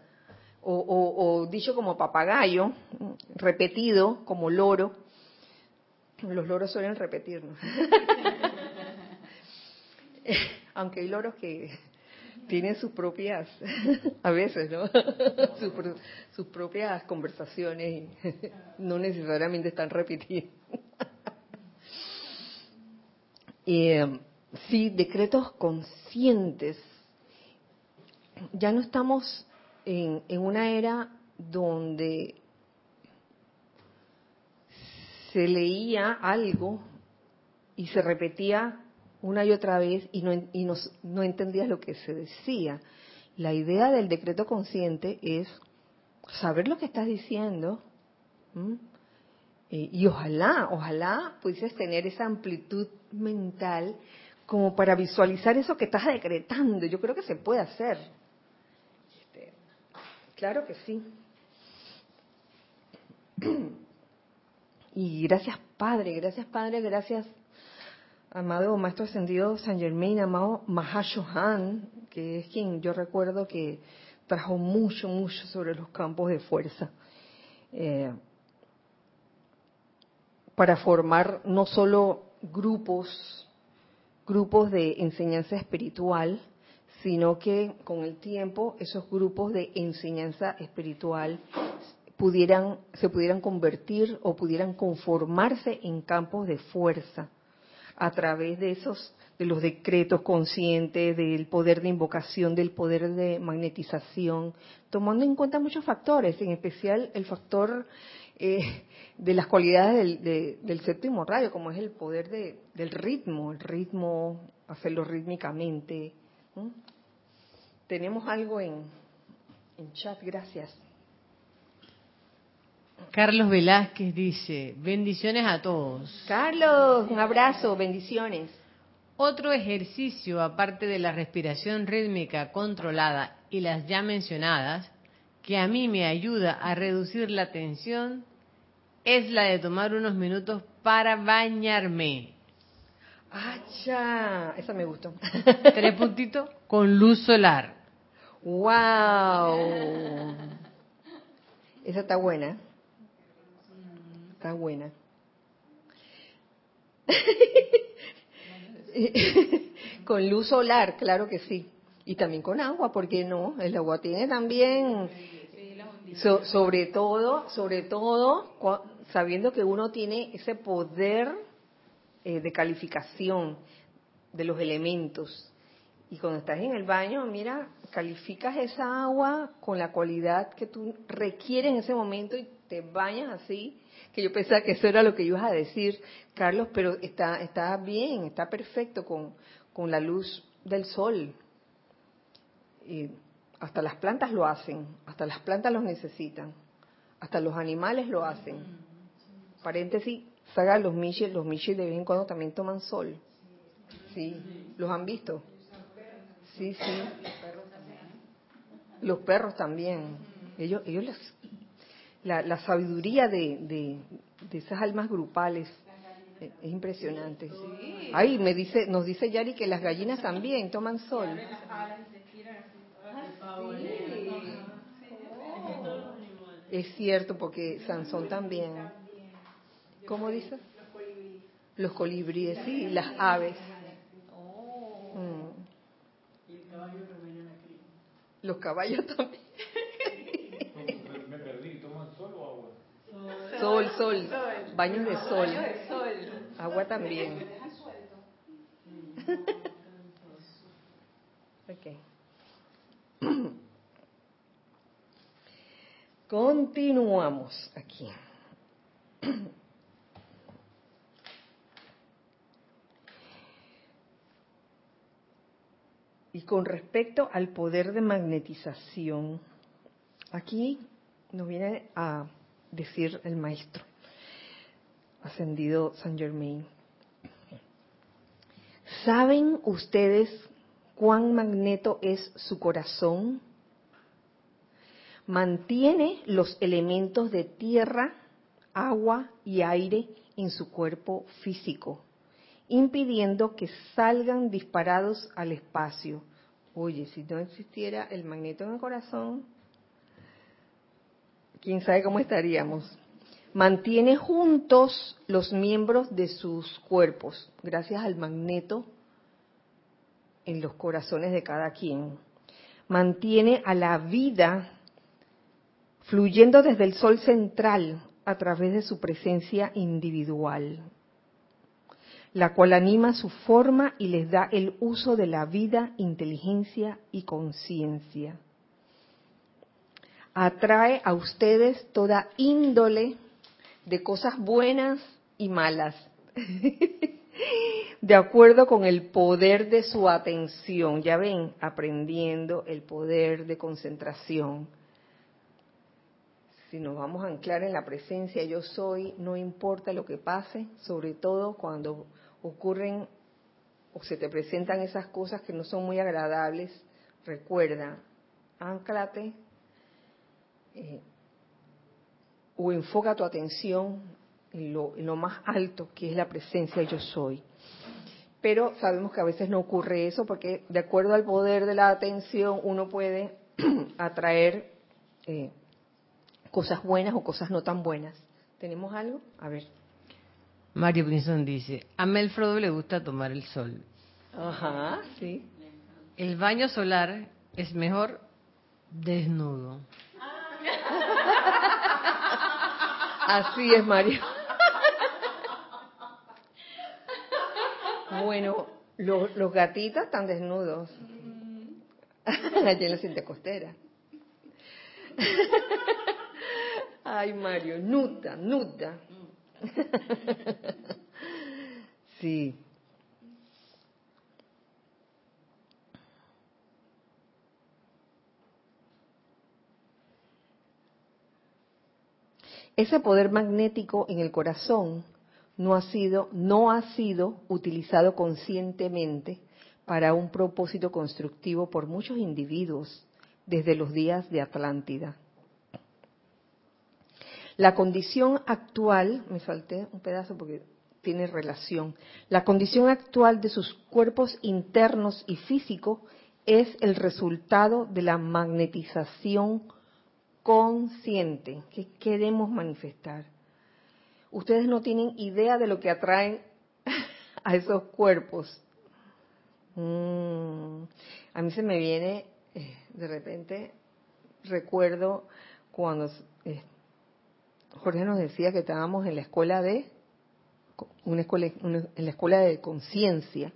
o, dicho como papagayo, repetido como loro. Los loros suelen repetirnos. Aunque hay loros que tienen sus propias, a veces, ¿no? sus, propias conversaciones y no necesariamente están repetidas. y, eh, sí, decretos conscientes. Ya no estamos en, una era donde se leía algo y se repetía una y otra vez y no, y no entendías lo que se decía. La idea del decreto consciente es saber lo que estás diciendo eh, y ojalá, ojalá pudieses tener esa amplitud mental como para visualizar eso que estás decretando. Yo creo que se puede hacer. Claro que sí. Y gracias Padre, gracias Padre, gracias amado Maestro Ascendido San Germain, amado Mahashohan, que es quien yo recuerdo que trajo mucho, mucho sobre los campos de fuerza. Eh, para formar no solo grupos, grupos de enseñanza espiritual, sino que con el tiempo esos grupos de enseñanza espiritual pudieran, se pudieran convertir o pudieran conformarse en campos de fuerza a través de esos de los decretos conscientes, del poder de invocación, del poder de magnetización, tomando en cuenta muchos factores, en especial el factor eh, de las cualidades del, del séptimo rayo, como es el poder del ritmo, el ritmo, hacerlo rítmicamente, tenemos algo en, en chat, gracias. Carlos Velázquez dice, bendiciones a todos. Carlos, un abrazo, bendiciones. Otro ejercicio, aparte de la respiración rítmica controlada y las ya mencionadas, que a mí me ayuda a reducir la tensión, es la de tomar unos minutos para bañarme. ¡Acha! Esa me gustó. Tres puntitos con luz solar. ¡Wow! Esa está buena. Está buena. con luz solar, claro que sí. Y también con agua, ¿por qué no? El agua tiene también, sobre todo, sobre todo, sabiendo que uno tiene ese poder eh, de calificación de los elementos. Y cuando estás en el baño, mira, calificas esa agua con la cualidad que tú requieres en ese momento y te bañas así, que yo pensaba que eso era lo que ibas a decir, Carlos, pero está, está bien, está perfecto con, con la luz del sol. Y hasta las plantas lo hacen, hasta las plantas los necesitan, hasta los animales lo hacen. Paréntesis, saga los miches, los miches de vez en cuando también toman sol. Sí, ¿los han visto? Sí, sí. Los perros también. Ellos, ellos la, la sabiduría de, de, de esas almas grupales es impresionante. Ay, me dice, nos dice Yari que las gallinas también toman sol. Es cierto, porque Sansón también. ¿Cómo dice? Los colibríes, sí, las aves. Mm. Los caballos también. Me perdí, ¿toman sol o agua? Sol, baños de sol. Agua también. Ok. Continuamos aquí. Y con respecto al poder de magnetización, aquí nos viene a decir el maestro ascendido San Germain. ¿Saben ustedes cuán magneto es su corazón? Mantiene los elementos de tierra, agua y aire en su cuerpo físico, impidiendo que salgan disparados al espacio. Oye, si no existiera el magneto en el corazón, quién sabe cómo estaríamos. Mantiene juntos los miembros de sus cuerpos, gracias al magneto en los corazones de cada quien. Mantiene a la vida fluyendo desde el sol central a través de su presencia individual, la cual anima su forma y les da el uso de la vida, inteligencia y conciencia atrae a ustedes toda índole de cosas buenas y malas, de acuerdo con el poder de su atención. Ya ven, aprendiendo el poder de concentración. Si nos vamos a anclar en la presencia yo soy, no importa lo que pase, sobre todo cuando ocurren o se te presentan esas cosas que no son muy agradables, recuerda, anclate eh, o enfoca tu atención en lo, en lo más alto que es la presencia yo soy. Pero sabemos que a veces no ocurre eso porque de acuerdo al poder de la atención uno puede atraer eh, cosas buenas o cosas no tan buenas. ¿Tenemos algo? A ver. Mario Pinson dice, a Melfrodo le gusta tomar el sol. Ajá, sí. El baño solar es mejor desnudo. Así es, Mario. Bueno, los, los gatitos están desnudos. Allí en la cinta costera. Ay, Mario, nuda, nuda. Sí. Ese poder magnético en el corazón no ha sido, no ha sido utilizado conscientemente para un propósito constructivo por muchos individuos desde los días de Atlántida. La condición actual, me salté un pedazo porque tiene relación, la condición actual de sus cuerpos internos y físicos es el resultado de la magnetización consciente que queremos manifestar. Ustedes no tienen idea de lo que atraen a esos cuerpos. Mm, a mí se me viene, eh, de repente, recuerdo cuando eh, Jorge nos decía que estábamos en la escuela de, una escuela, en la escuela de conciencia,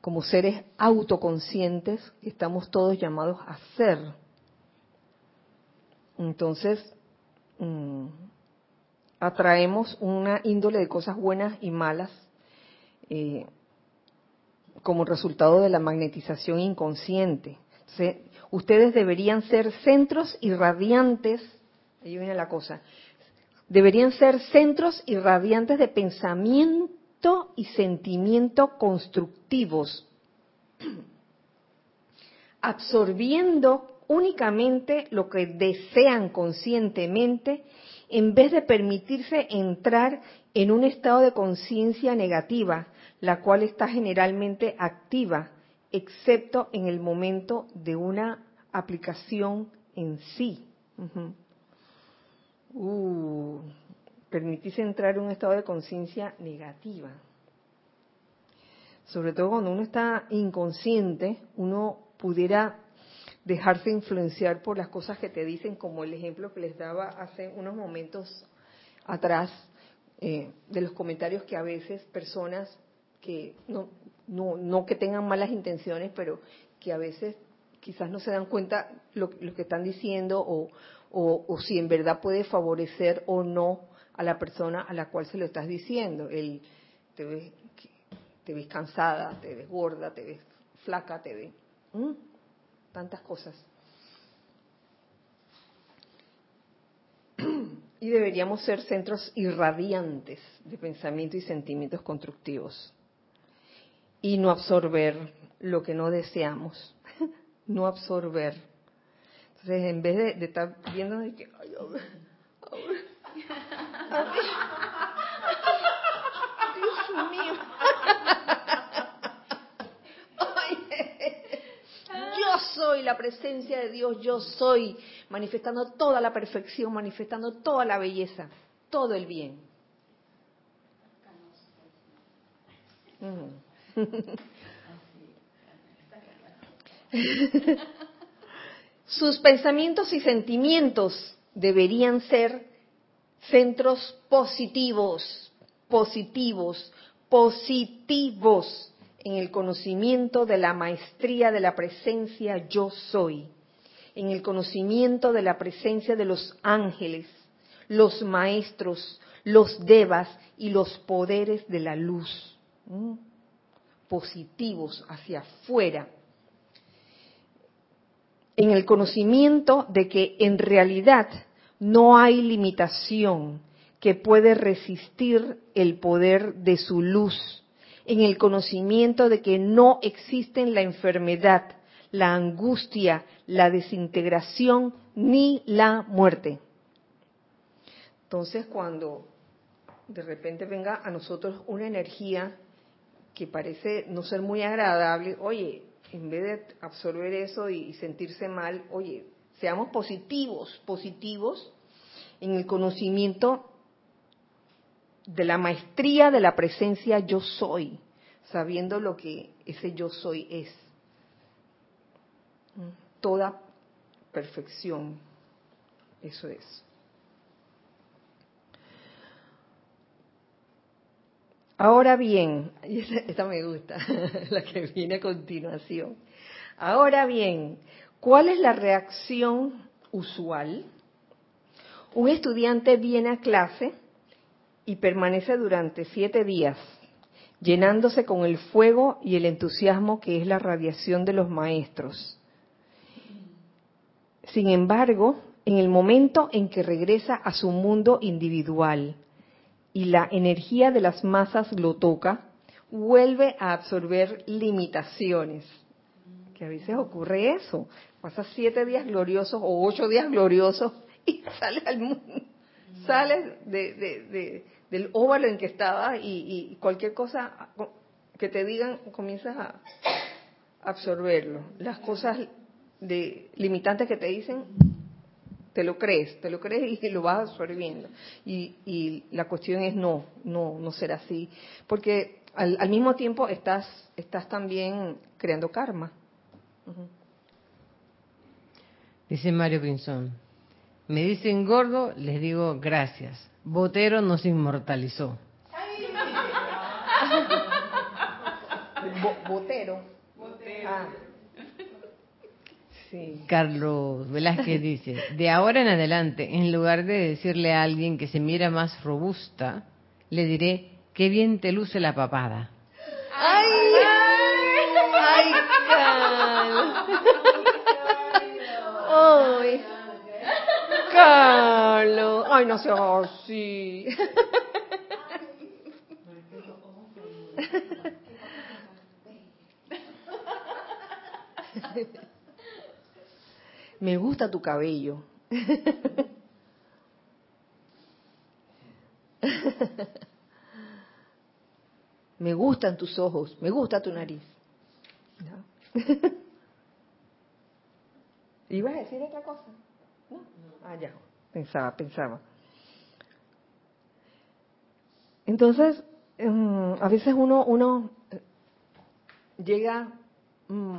como seres autoconscientes estamos todos llamados a ser entonces, mm, atraemos una índole de cosas buenas y malas. Eh, como resultado de la magnetización inconsciente. ustedes deberían ser centros irradiantes, ahí viene la cosa, deberían ser centros irradiantes de pensamiento y sentimiento constructivos, absorbiendo únicamente lo que desean conscientemente en vez de permitirse entrar en un estado de conciencia negativa, la cual está generalmente activa, excepto en el momento de una aplicación en sí. uh, permitirse entrar en un estado de conciencia negativa. Sobre todo cuando uno está inconsciente, uno pudiera dejarse influenciar por las cosas que te dicen, como el ejemplo que les daba hace unos momentos atrás, eh, de los comentarios que a veces personas que no, no, no que tengan malas intenciones, pero que a veces quizás no se dan cuenta lo, lo que están diciendo o, o, o, si en verdad puede favorecer o no a la persona a la cual se lo estás diciendo. El, te, ves, te ves cansada, te ves gorda, te ves flaca, te ves tantas cosas. Y deberíamos ser centros irradiantes de pensamiento y sentimientos constructivos. Y no absorber lo que no deseamos. No absorber. Entonces, en vez de, estar viendo de que, ay, Dios mío. Soy la presencia de Dios, yo soy, manifestando toda la perfección, manifestando toda la belleza, todo el bien. Sus pensamientos y sentimientos deberían ser centros positivos, positivos, positivos en el conocimiento de la maestría de la presencia yo soy, en el conocimiento de la presencia de los ángeles, los maestros, los devas y los poderes de la luz, positivos hacia afuera, en el conocimiento de que en realidad no hay limitación que puede resistir el poder de su luz en el conocimiento de que no existen la enfermedad, la angustia, la desintegración ni la muerte. Entonces, cuando de repente venga a nosotros una energía que parece no ser muy agradable, oye, en vez de absorber eso y sentirse mal, oye, seamos positivos, positivos en el conocimiento de la maestría de la presencia yo soy, sabiendo lo que ese yo soy es. Toda perfección, eso es. Ahora bien, esta me gusta, la que viene a continuación. Ahora bien, ¿cuál es la reacción usual? Un estudiante viene a clase y permanece durante siete días, llenándose con el fuego y el entusiasmo que es la radiación de los maestros. Sin embargo, en el momento en que regresa a su mundo individual y la energía de las masas lo toca, vuelve a absorber limitaciones. Que a veces ocurre eso. Pasa siete días gloriosos o ocho días gloriosos y sale al mundo, sale de, del óvalo en que estaba y, cualquier cosa que te digan comienzas a absorberlo. Las cosas de limitantes que te dicen, te lo crees, te lo crees y lo vas absorbiendo. Y, y la cuestión es no, no, no ser así, porque al, al, mismo tiempo estás, estás también creando karma. Dice Mario Pinzón, me dicen gordo, les digo gracias. Botero nos inmortalizó. Botero. Ah. Carlos Velázquez dice, de ahora en adelante, en lugar de decirle a alguien que se mira más robusta, le diré, qué bien te luce la papada. ¡Ay! Ay, Carlos. Ay, Carlos. Ay, no así. Me gusta tu cabello. Me gustan tus ojos, me gusta tu nariz. ¿No? ¿Ibas a decir otra cosa? Ah, ya, pensaba, pensaba. Entonces, em, a veces uno, uno eh, llega mm,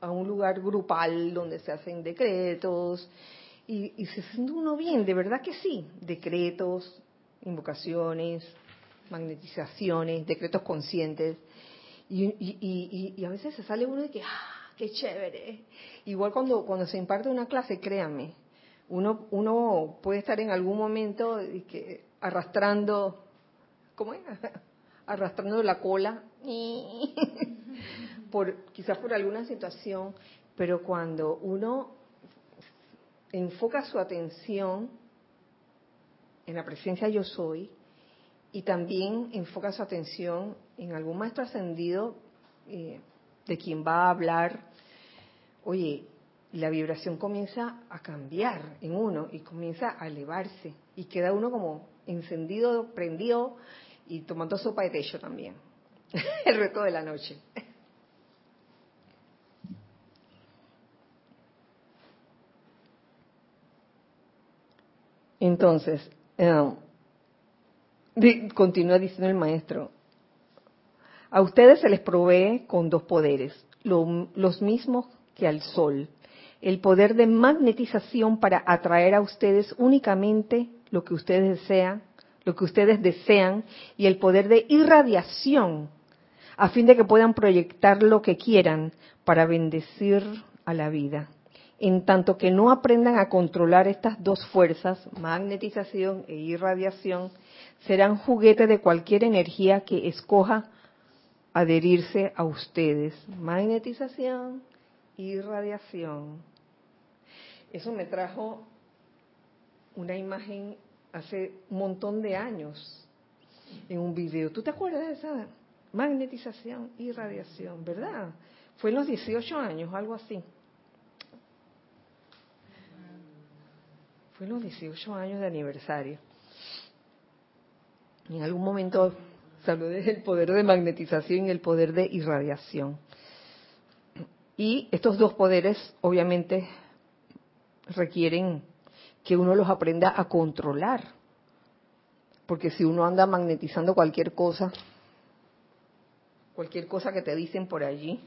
a un lugar grupal donde se hacen decretos y, y se siente uno bien, de verdad que sí, decretos, invocaciones, magnetizaciones, decretos conscientes. Y, y, y, a veces se sale uno de que, ¡ah, qué chévere! Igual cuando, cuando se imparte una clase, créanme, uno, uno puede estar en algún momento arrastrando, ¿cómo es? arrastrando la cola, por, quizás por alguna situación, pero cuando uno enfoca su atención en la presencia yo soy, y también enfoca su atención en algún maestro ascendido eh, de quien va a hablar, oye, la vibración comienza a cambiar en uno y comienza a elevarse y queda uno como encendido, prendido y tomando sopa de techo también el resto de la noche. Entonces, eh, continúa diciendo el maestro, a ustedes se les provee con dos poderes, los mismos que al sol. El poder de magnetización para atraer a ustedes únicamente lo que ustedes desean, lo que ustedes desean, y el poder de irradiación a fin de que puedan proyectar lo que quieran para bendecir a la vida. En tanto que no aprendan a controlar estas dos fuerzas, magnetización e irradiación, serán juguete de cualquier energía que escoja adherirse a ustedes. Magnetización y radiación. Eso me trajo una imagen hace un montón de años en un video. ¿Tú te acuerdas de esa magnetización y radiación, verdad? Fue en los 18 años, algo así. Fue en los 18 años de aniversario. En algún momento se habló del poder de magnetización y el poder de irradiación. Y estos dos poderes obviamente requieren que uno los aprenda a controlar. Porque si uno anda magnetizando cualquier cosa, cualquier cosa que te dicen por allí,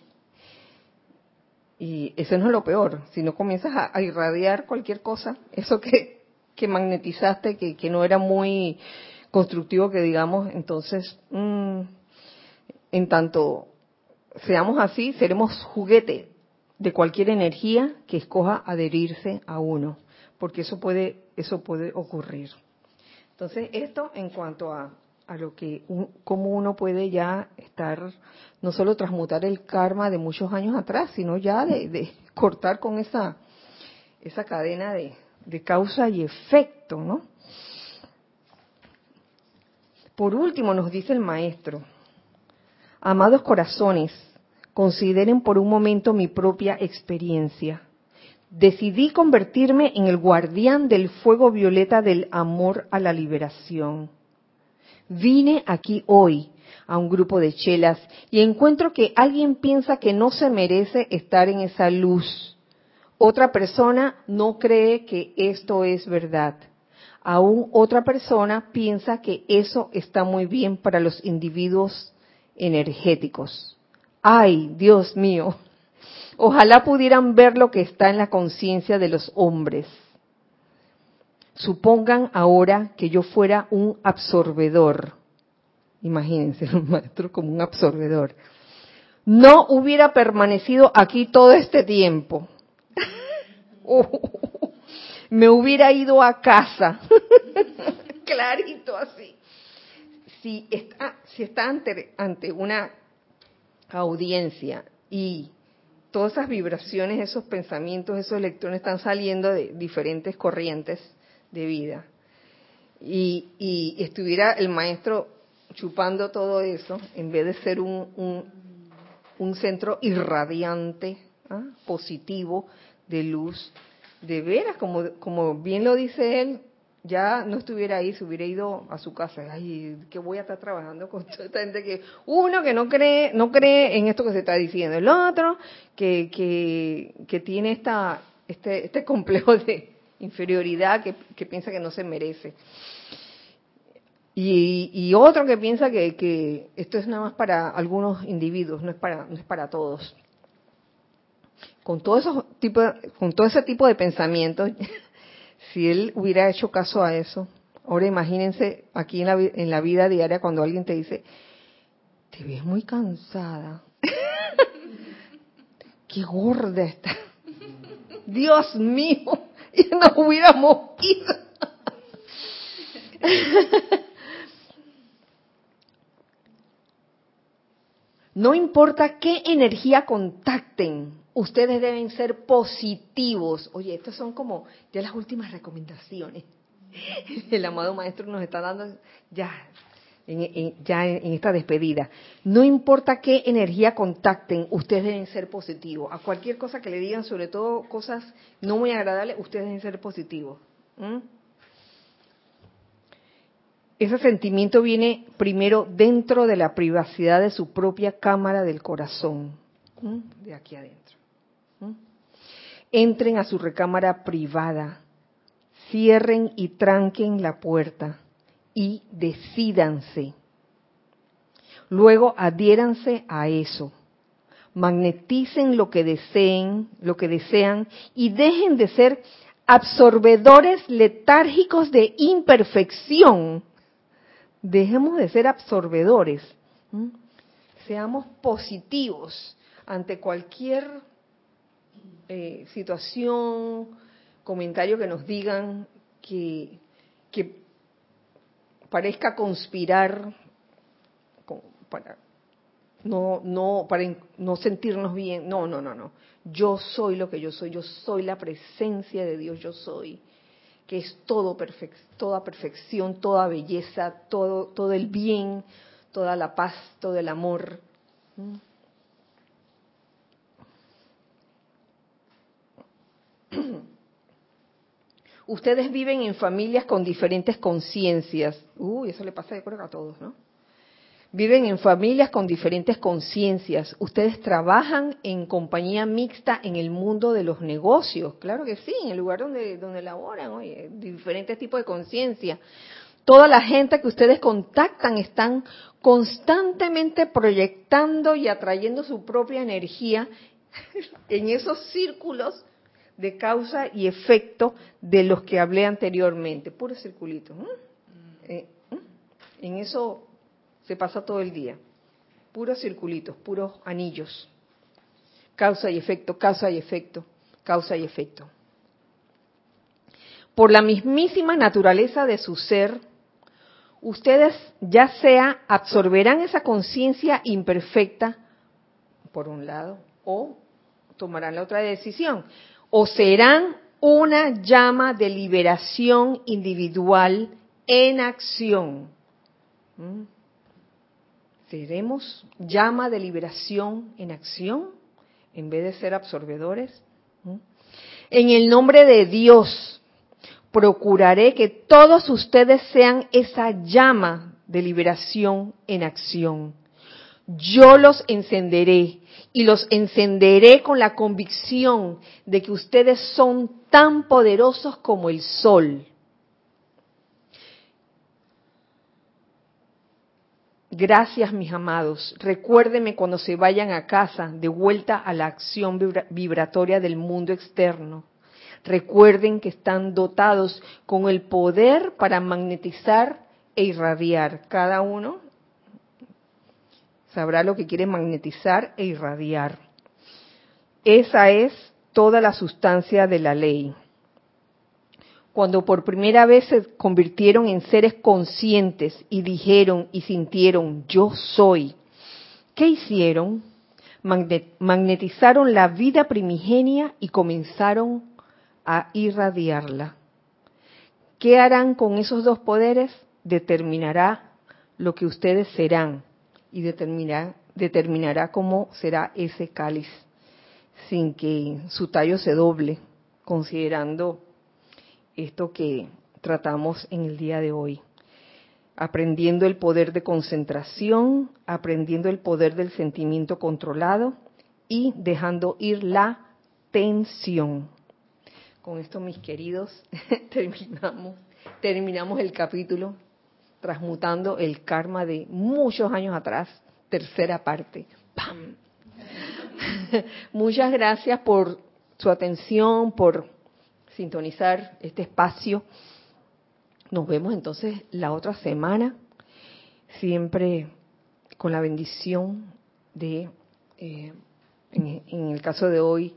y eso no es lo peor, si no comienzas a, irradiar cualquier cosa, eso que, que magnetizaste, que, que no era muy constructivo que digamos, entonces, mm, en tanto seamos así, seremos juguete de cualquier energía que escoja adherirse a uno, porque eso puede, eso puede ocurrir. Entonces, esto en cuanto a, a lo que, cómo uno puede ya estar, no solo transmutar el karma de muchos años atrás, sino ya de, de cortar con esa, esa cadena de, de causa y efecto, ¿no? Por último, nos dice el maestro, amados corazones, consideren por un momento mi propia experiencia. Decidí convertirme en el guardián del fuego violeta del amor a la liberación. Vine aquí hoy a un grupo de chelas y encuentro que alguien piensa que no se merece estar en esa luz. Otra persona no cree que esto es verdad aún otra persona piensa que eso está muy bien para los individuos energéticos. Ay, Dios mío, ojalá pudieran ver lo que está en la conciencia de los hombres. Supongan ahora que yo fuera un absorbedor. Imagínense, un maestro como un absorbedor. No hubiera permanecido aquí todo este tiempo. Oh, me hubiera ido a casa. Clarito así. Si está, si está ante, ante una audiencia y todas esas vibraciones, esos pensamientos, esos electrones están saliendo de diferentes corrientes de vida. Y, y estuviera el maestro chupando todo eso, en vez de ser un, un, centro irradiante, ¿ah? positivo, de luz, de veras, como, como bien lo dice él, ya no estuviera ahí, se hubiera ido a su casa. Ay, que voy a estar trabajando con toda esta gente que uno que no cree, no cree en esto que se está diciendo, el otro que que, que tiene esta este este complejo de inferioridad que, que piensa que no se merece. Y, y otro que piensa que, que esto es nada más para algunos individuos, no es para no es para todos. Con todo esos tipo, con todo ese tipo de pensamientos si él hubiera hecho caso a eso, ahora imagínense aquí en la, en la vida diaria cuando alguien te dice, te ves muy cansada, qué gorda está, Dios mío, y nos hubiéramos ido. No importa qué energía contacten, ustedes deben ser positivos. Oye, estas son como ya las últimas recomendaciones. El amado maestro nos está dando ya en, ya en, esta despedida. No importa qué energía contacten, ustedes deben ser positivos. A cualquier cosa que le digan, sobre todo cosas no muy agradables, ustedes deben ser positivos. Ese sentimiento viene primero dentro de la privacidad de su propia cámara del corazón, de aquí adentro. Entren a su recámara privada, cierren y tranquen la puerta y decídanse. Luego adhiéranse a eso. Magneticen lo que deseen, lo que desean y dejen de ser absorbedores letárgicos de imperfección Dejemos de ser absorbedores. Seamos positivos ante cualquier eh, situación, comentario que nos digan que, que parezca conspirar para no no para no sentirnos bien. No no no no. Yo soy lo que yo soy. Yo soy la presencia de Dios. Yo soy que es todo toda perfección, toda belleza, todo, todo el bien, toda la paz, todo el amor. Ustedes viven en familias con diferentes conciencias. Uy, eso le pasa de acuerdo a todos, ¿no? Viven en familias con diferentes conciencias. Ustedes trabajan en compañía mixta en el mundo de los negocios. Claro que sí, en el lugar donde, donde laboran, oye, diferentes tipos de conciencia. Toda la gente que ustedes contactan están constantemente proyectando y atrayendo su propia energía en esos círculos de causa y efecto de los que hablé anteriormente. Puro circulito. Eh, en eso se pasa todo el día. Puros circulitos, puros anillos. Causa y efecto, causa y efecto, causa y efecto. Por la mismísima naturaleza de su ser, ustedes ya sea absorberán esa conciencia imperfecta, por un lado, o tomarán la otra decisión, o serán una llama de liberación individual en acción. ¿Mm? seremos llama de liberación en acción en vez de ser absorbedores. En el nombre de Dios, procuraré que todos ustedes sean esa llama de liberación en acción. Yo los encenderé y los encenderé con la convicción de que ustedes son tan poderosos como el sol Gracias, mis amados. Recuérdenme cuando se vayan a casa, de vuelta a la acción vibratoria del mundo externo. Recuerden que están dotados con el poder para magnetizar e irradiar. Cada uno sabrá lo que quiere magnetizar e irradiar. Esa es toda la sustancia de la ley cuando por primera vez se convirtieron en seres conscientes y dijeron y sintieron, yo soy, ¿qué hicieron? magnetizaron la vida primigenia y comenzaron a irradiarla. ¿Qué harán con esos dos poderes? Determinará lo que ustedes serán y determinará, determinará cómo será ese cáliz sin que su tallo se doble, considerando esto que tratamos en el día de hoy. Aprendiendo el poder de concentración, aprendiendo el poder del sentimiento controlado y dejando ir la tensión. Con esto, mis queridos, terminamos, terminamos el capítulo transmutando el karma de muchos años atrás, tercera parte. ¡Pam! Muchas gracias por su atención, por sintonizar este espacio. Nos vemos entonces la otra semana, siempre con la bendición de, eh, en, el caso de hoy,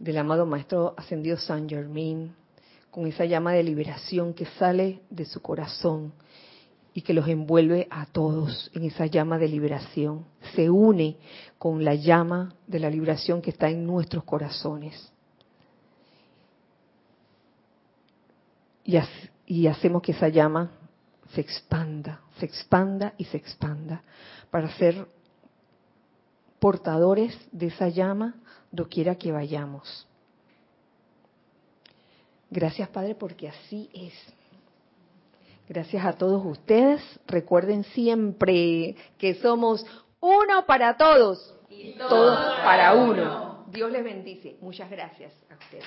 del amado Maestro Ascendido San Germain, con esa llama de liberación que sale de su corazón y que los envuelve a todos en esa llama de liberación. Se une con la llama de la liberación que está en nuestros corazones. Y, hacemos que esa llama se expanda, se expanda y se expanda para ser portadores de esa llama doquiera que vayamos. Gracias Padre porque así es. Gracias a todos ustedes. Recuerden siempre que somos uno para todos y todos para uno. Dios les bendice. Muchas gracias a ustedes.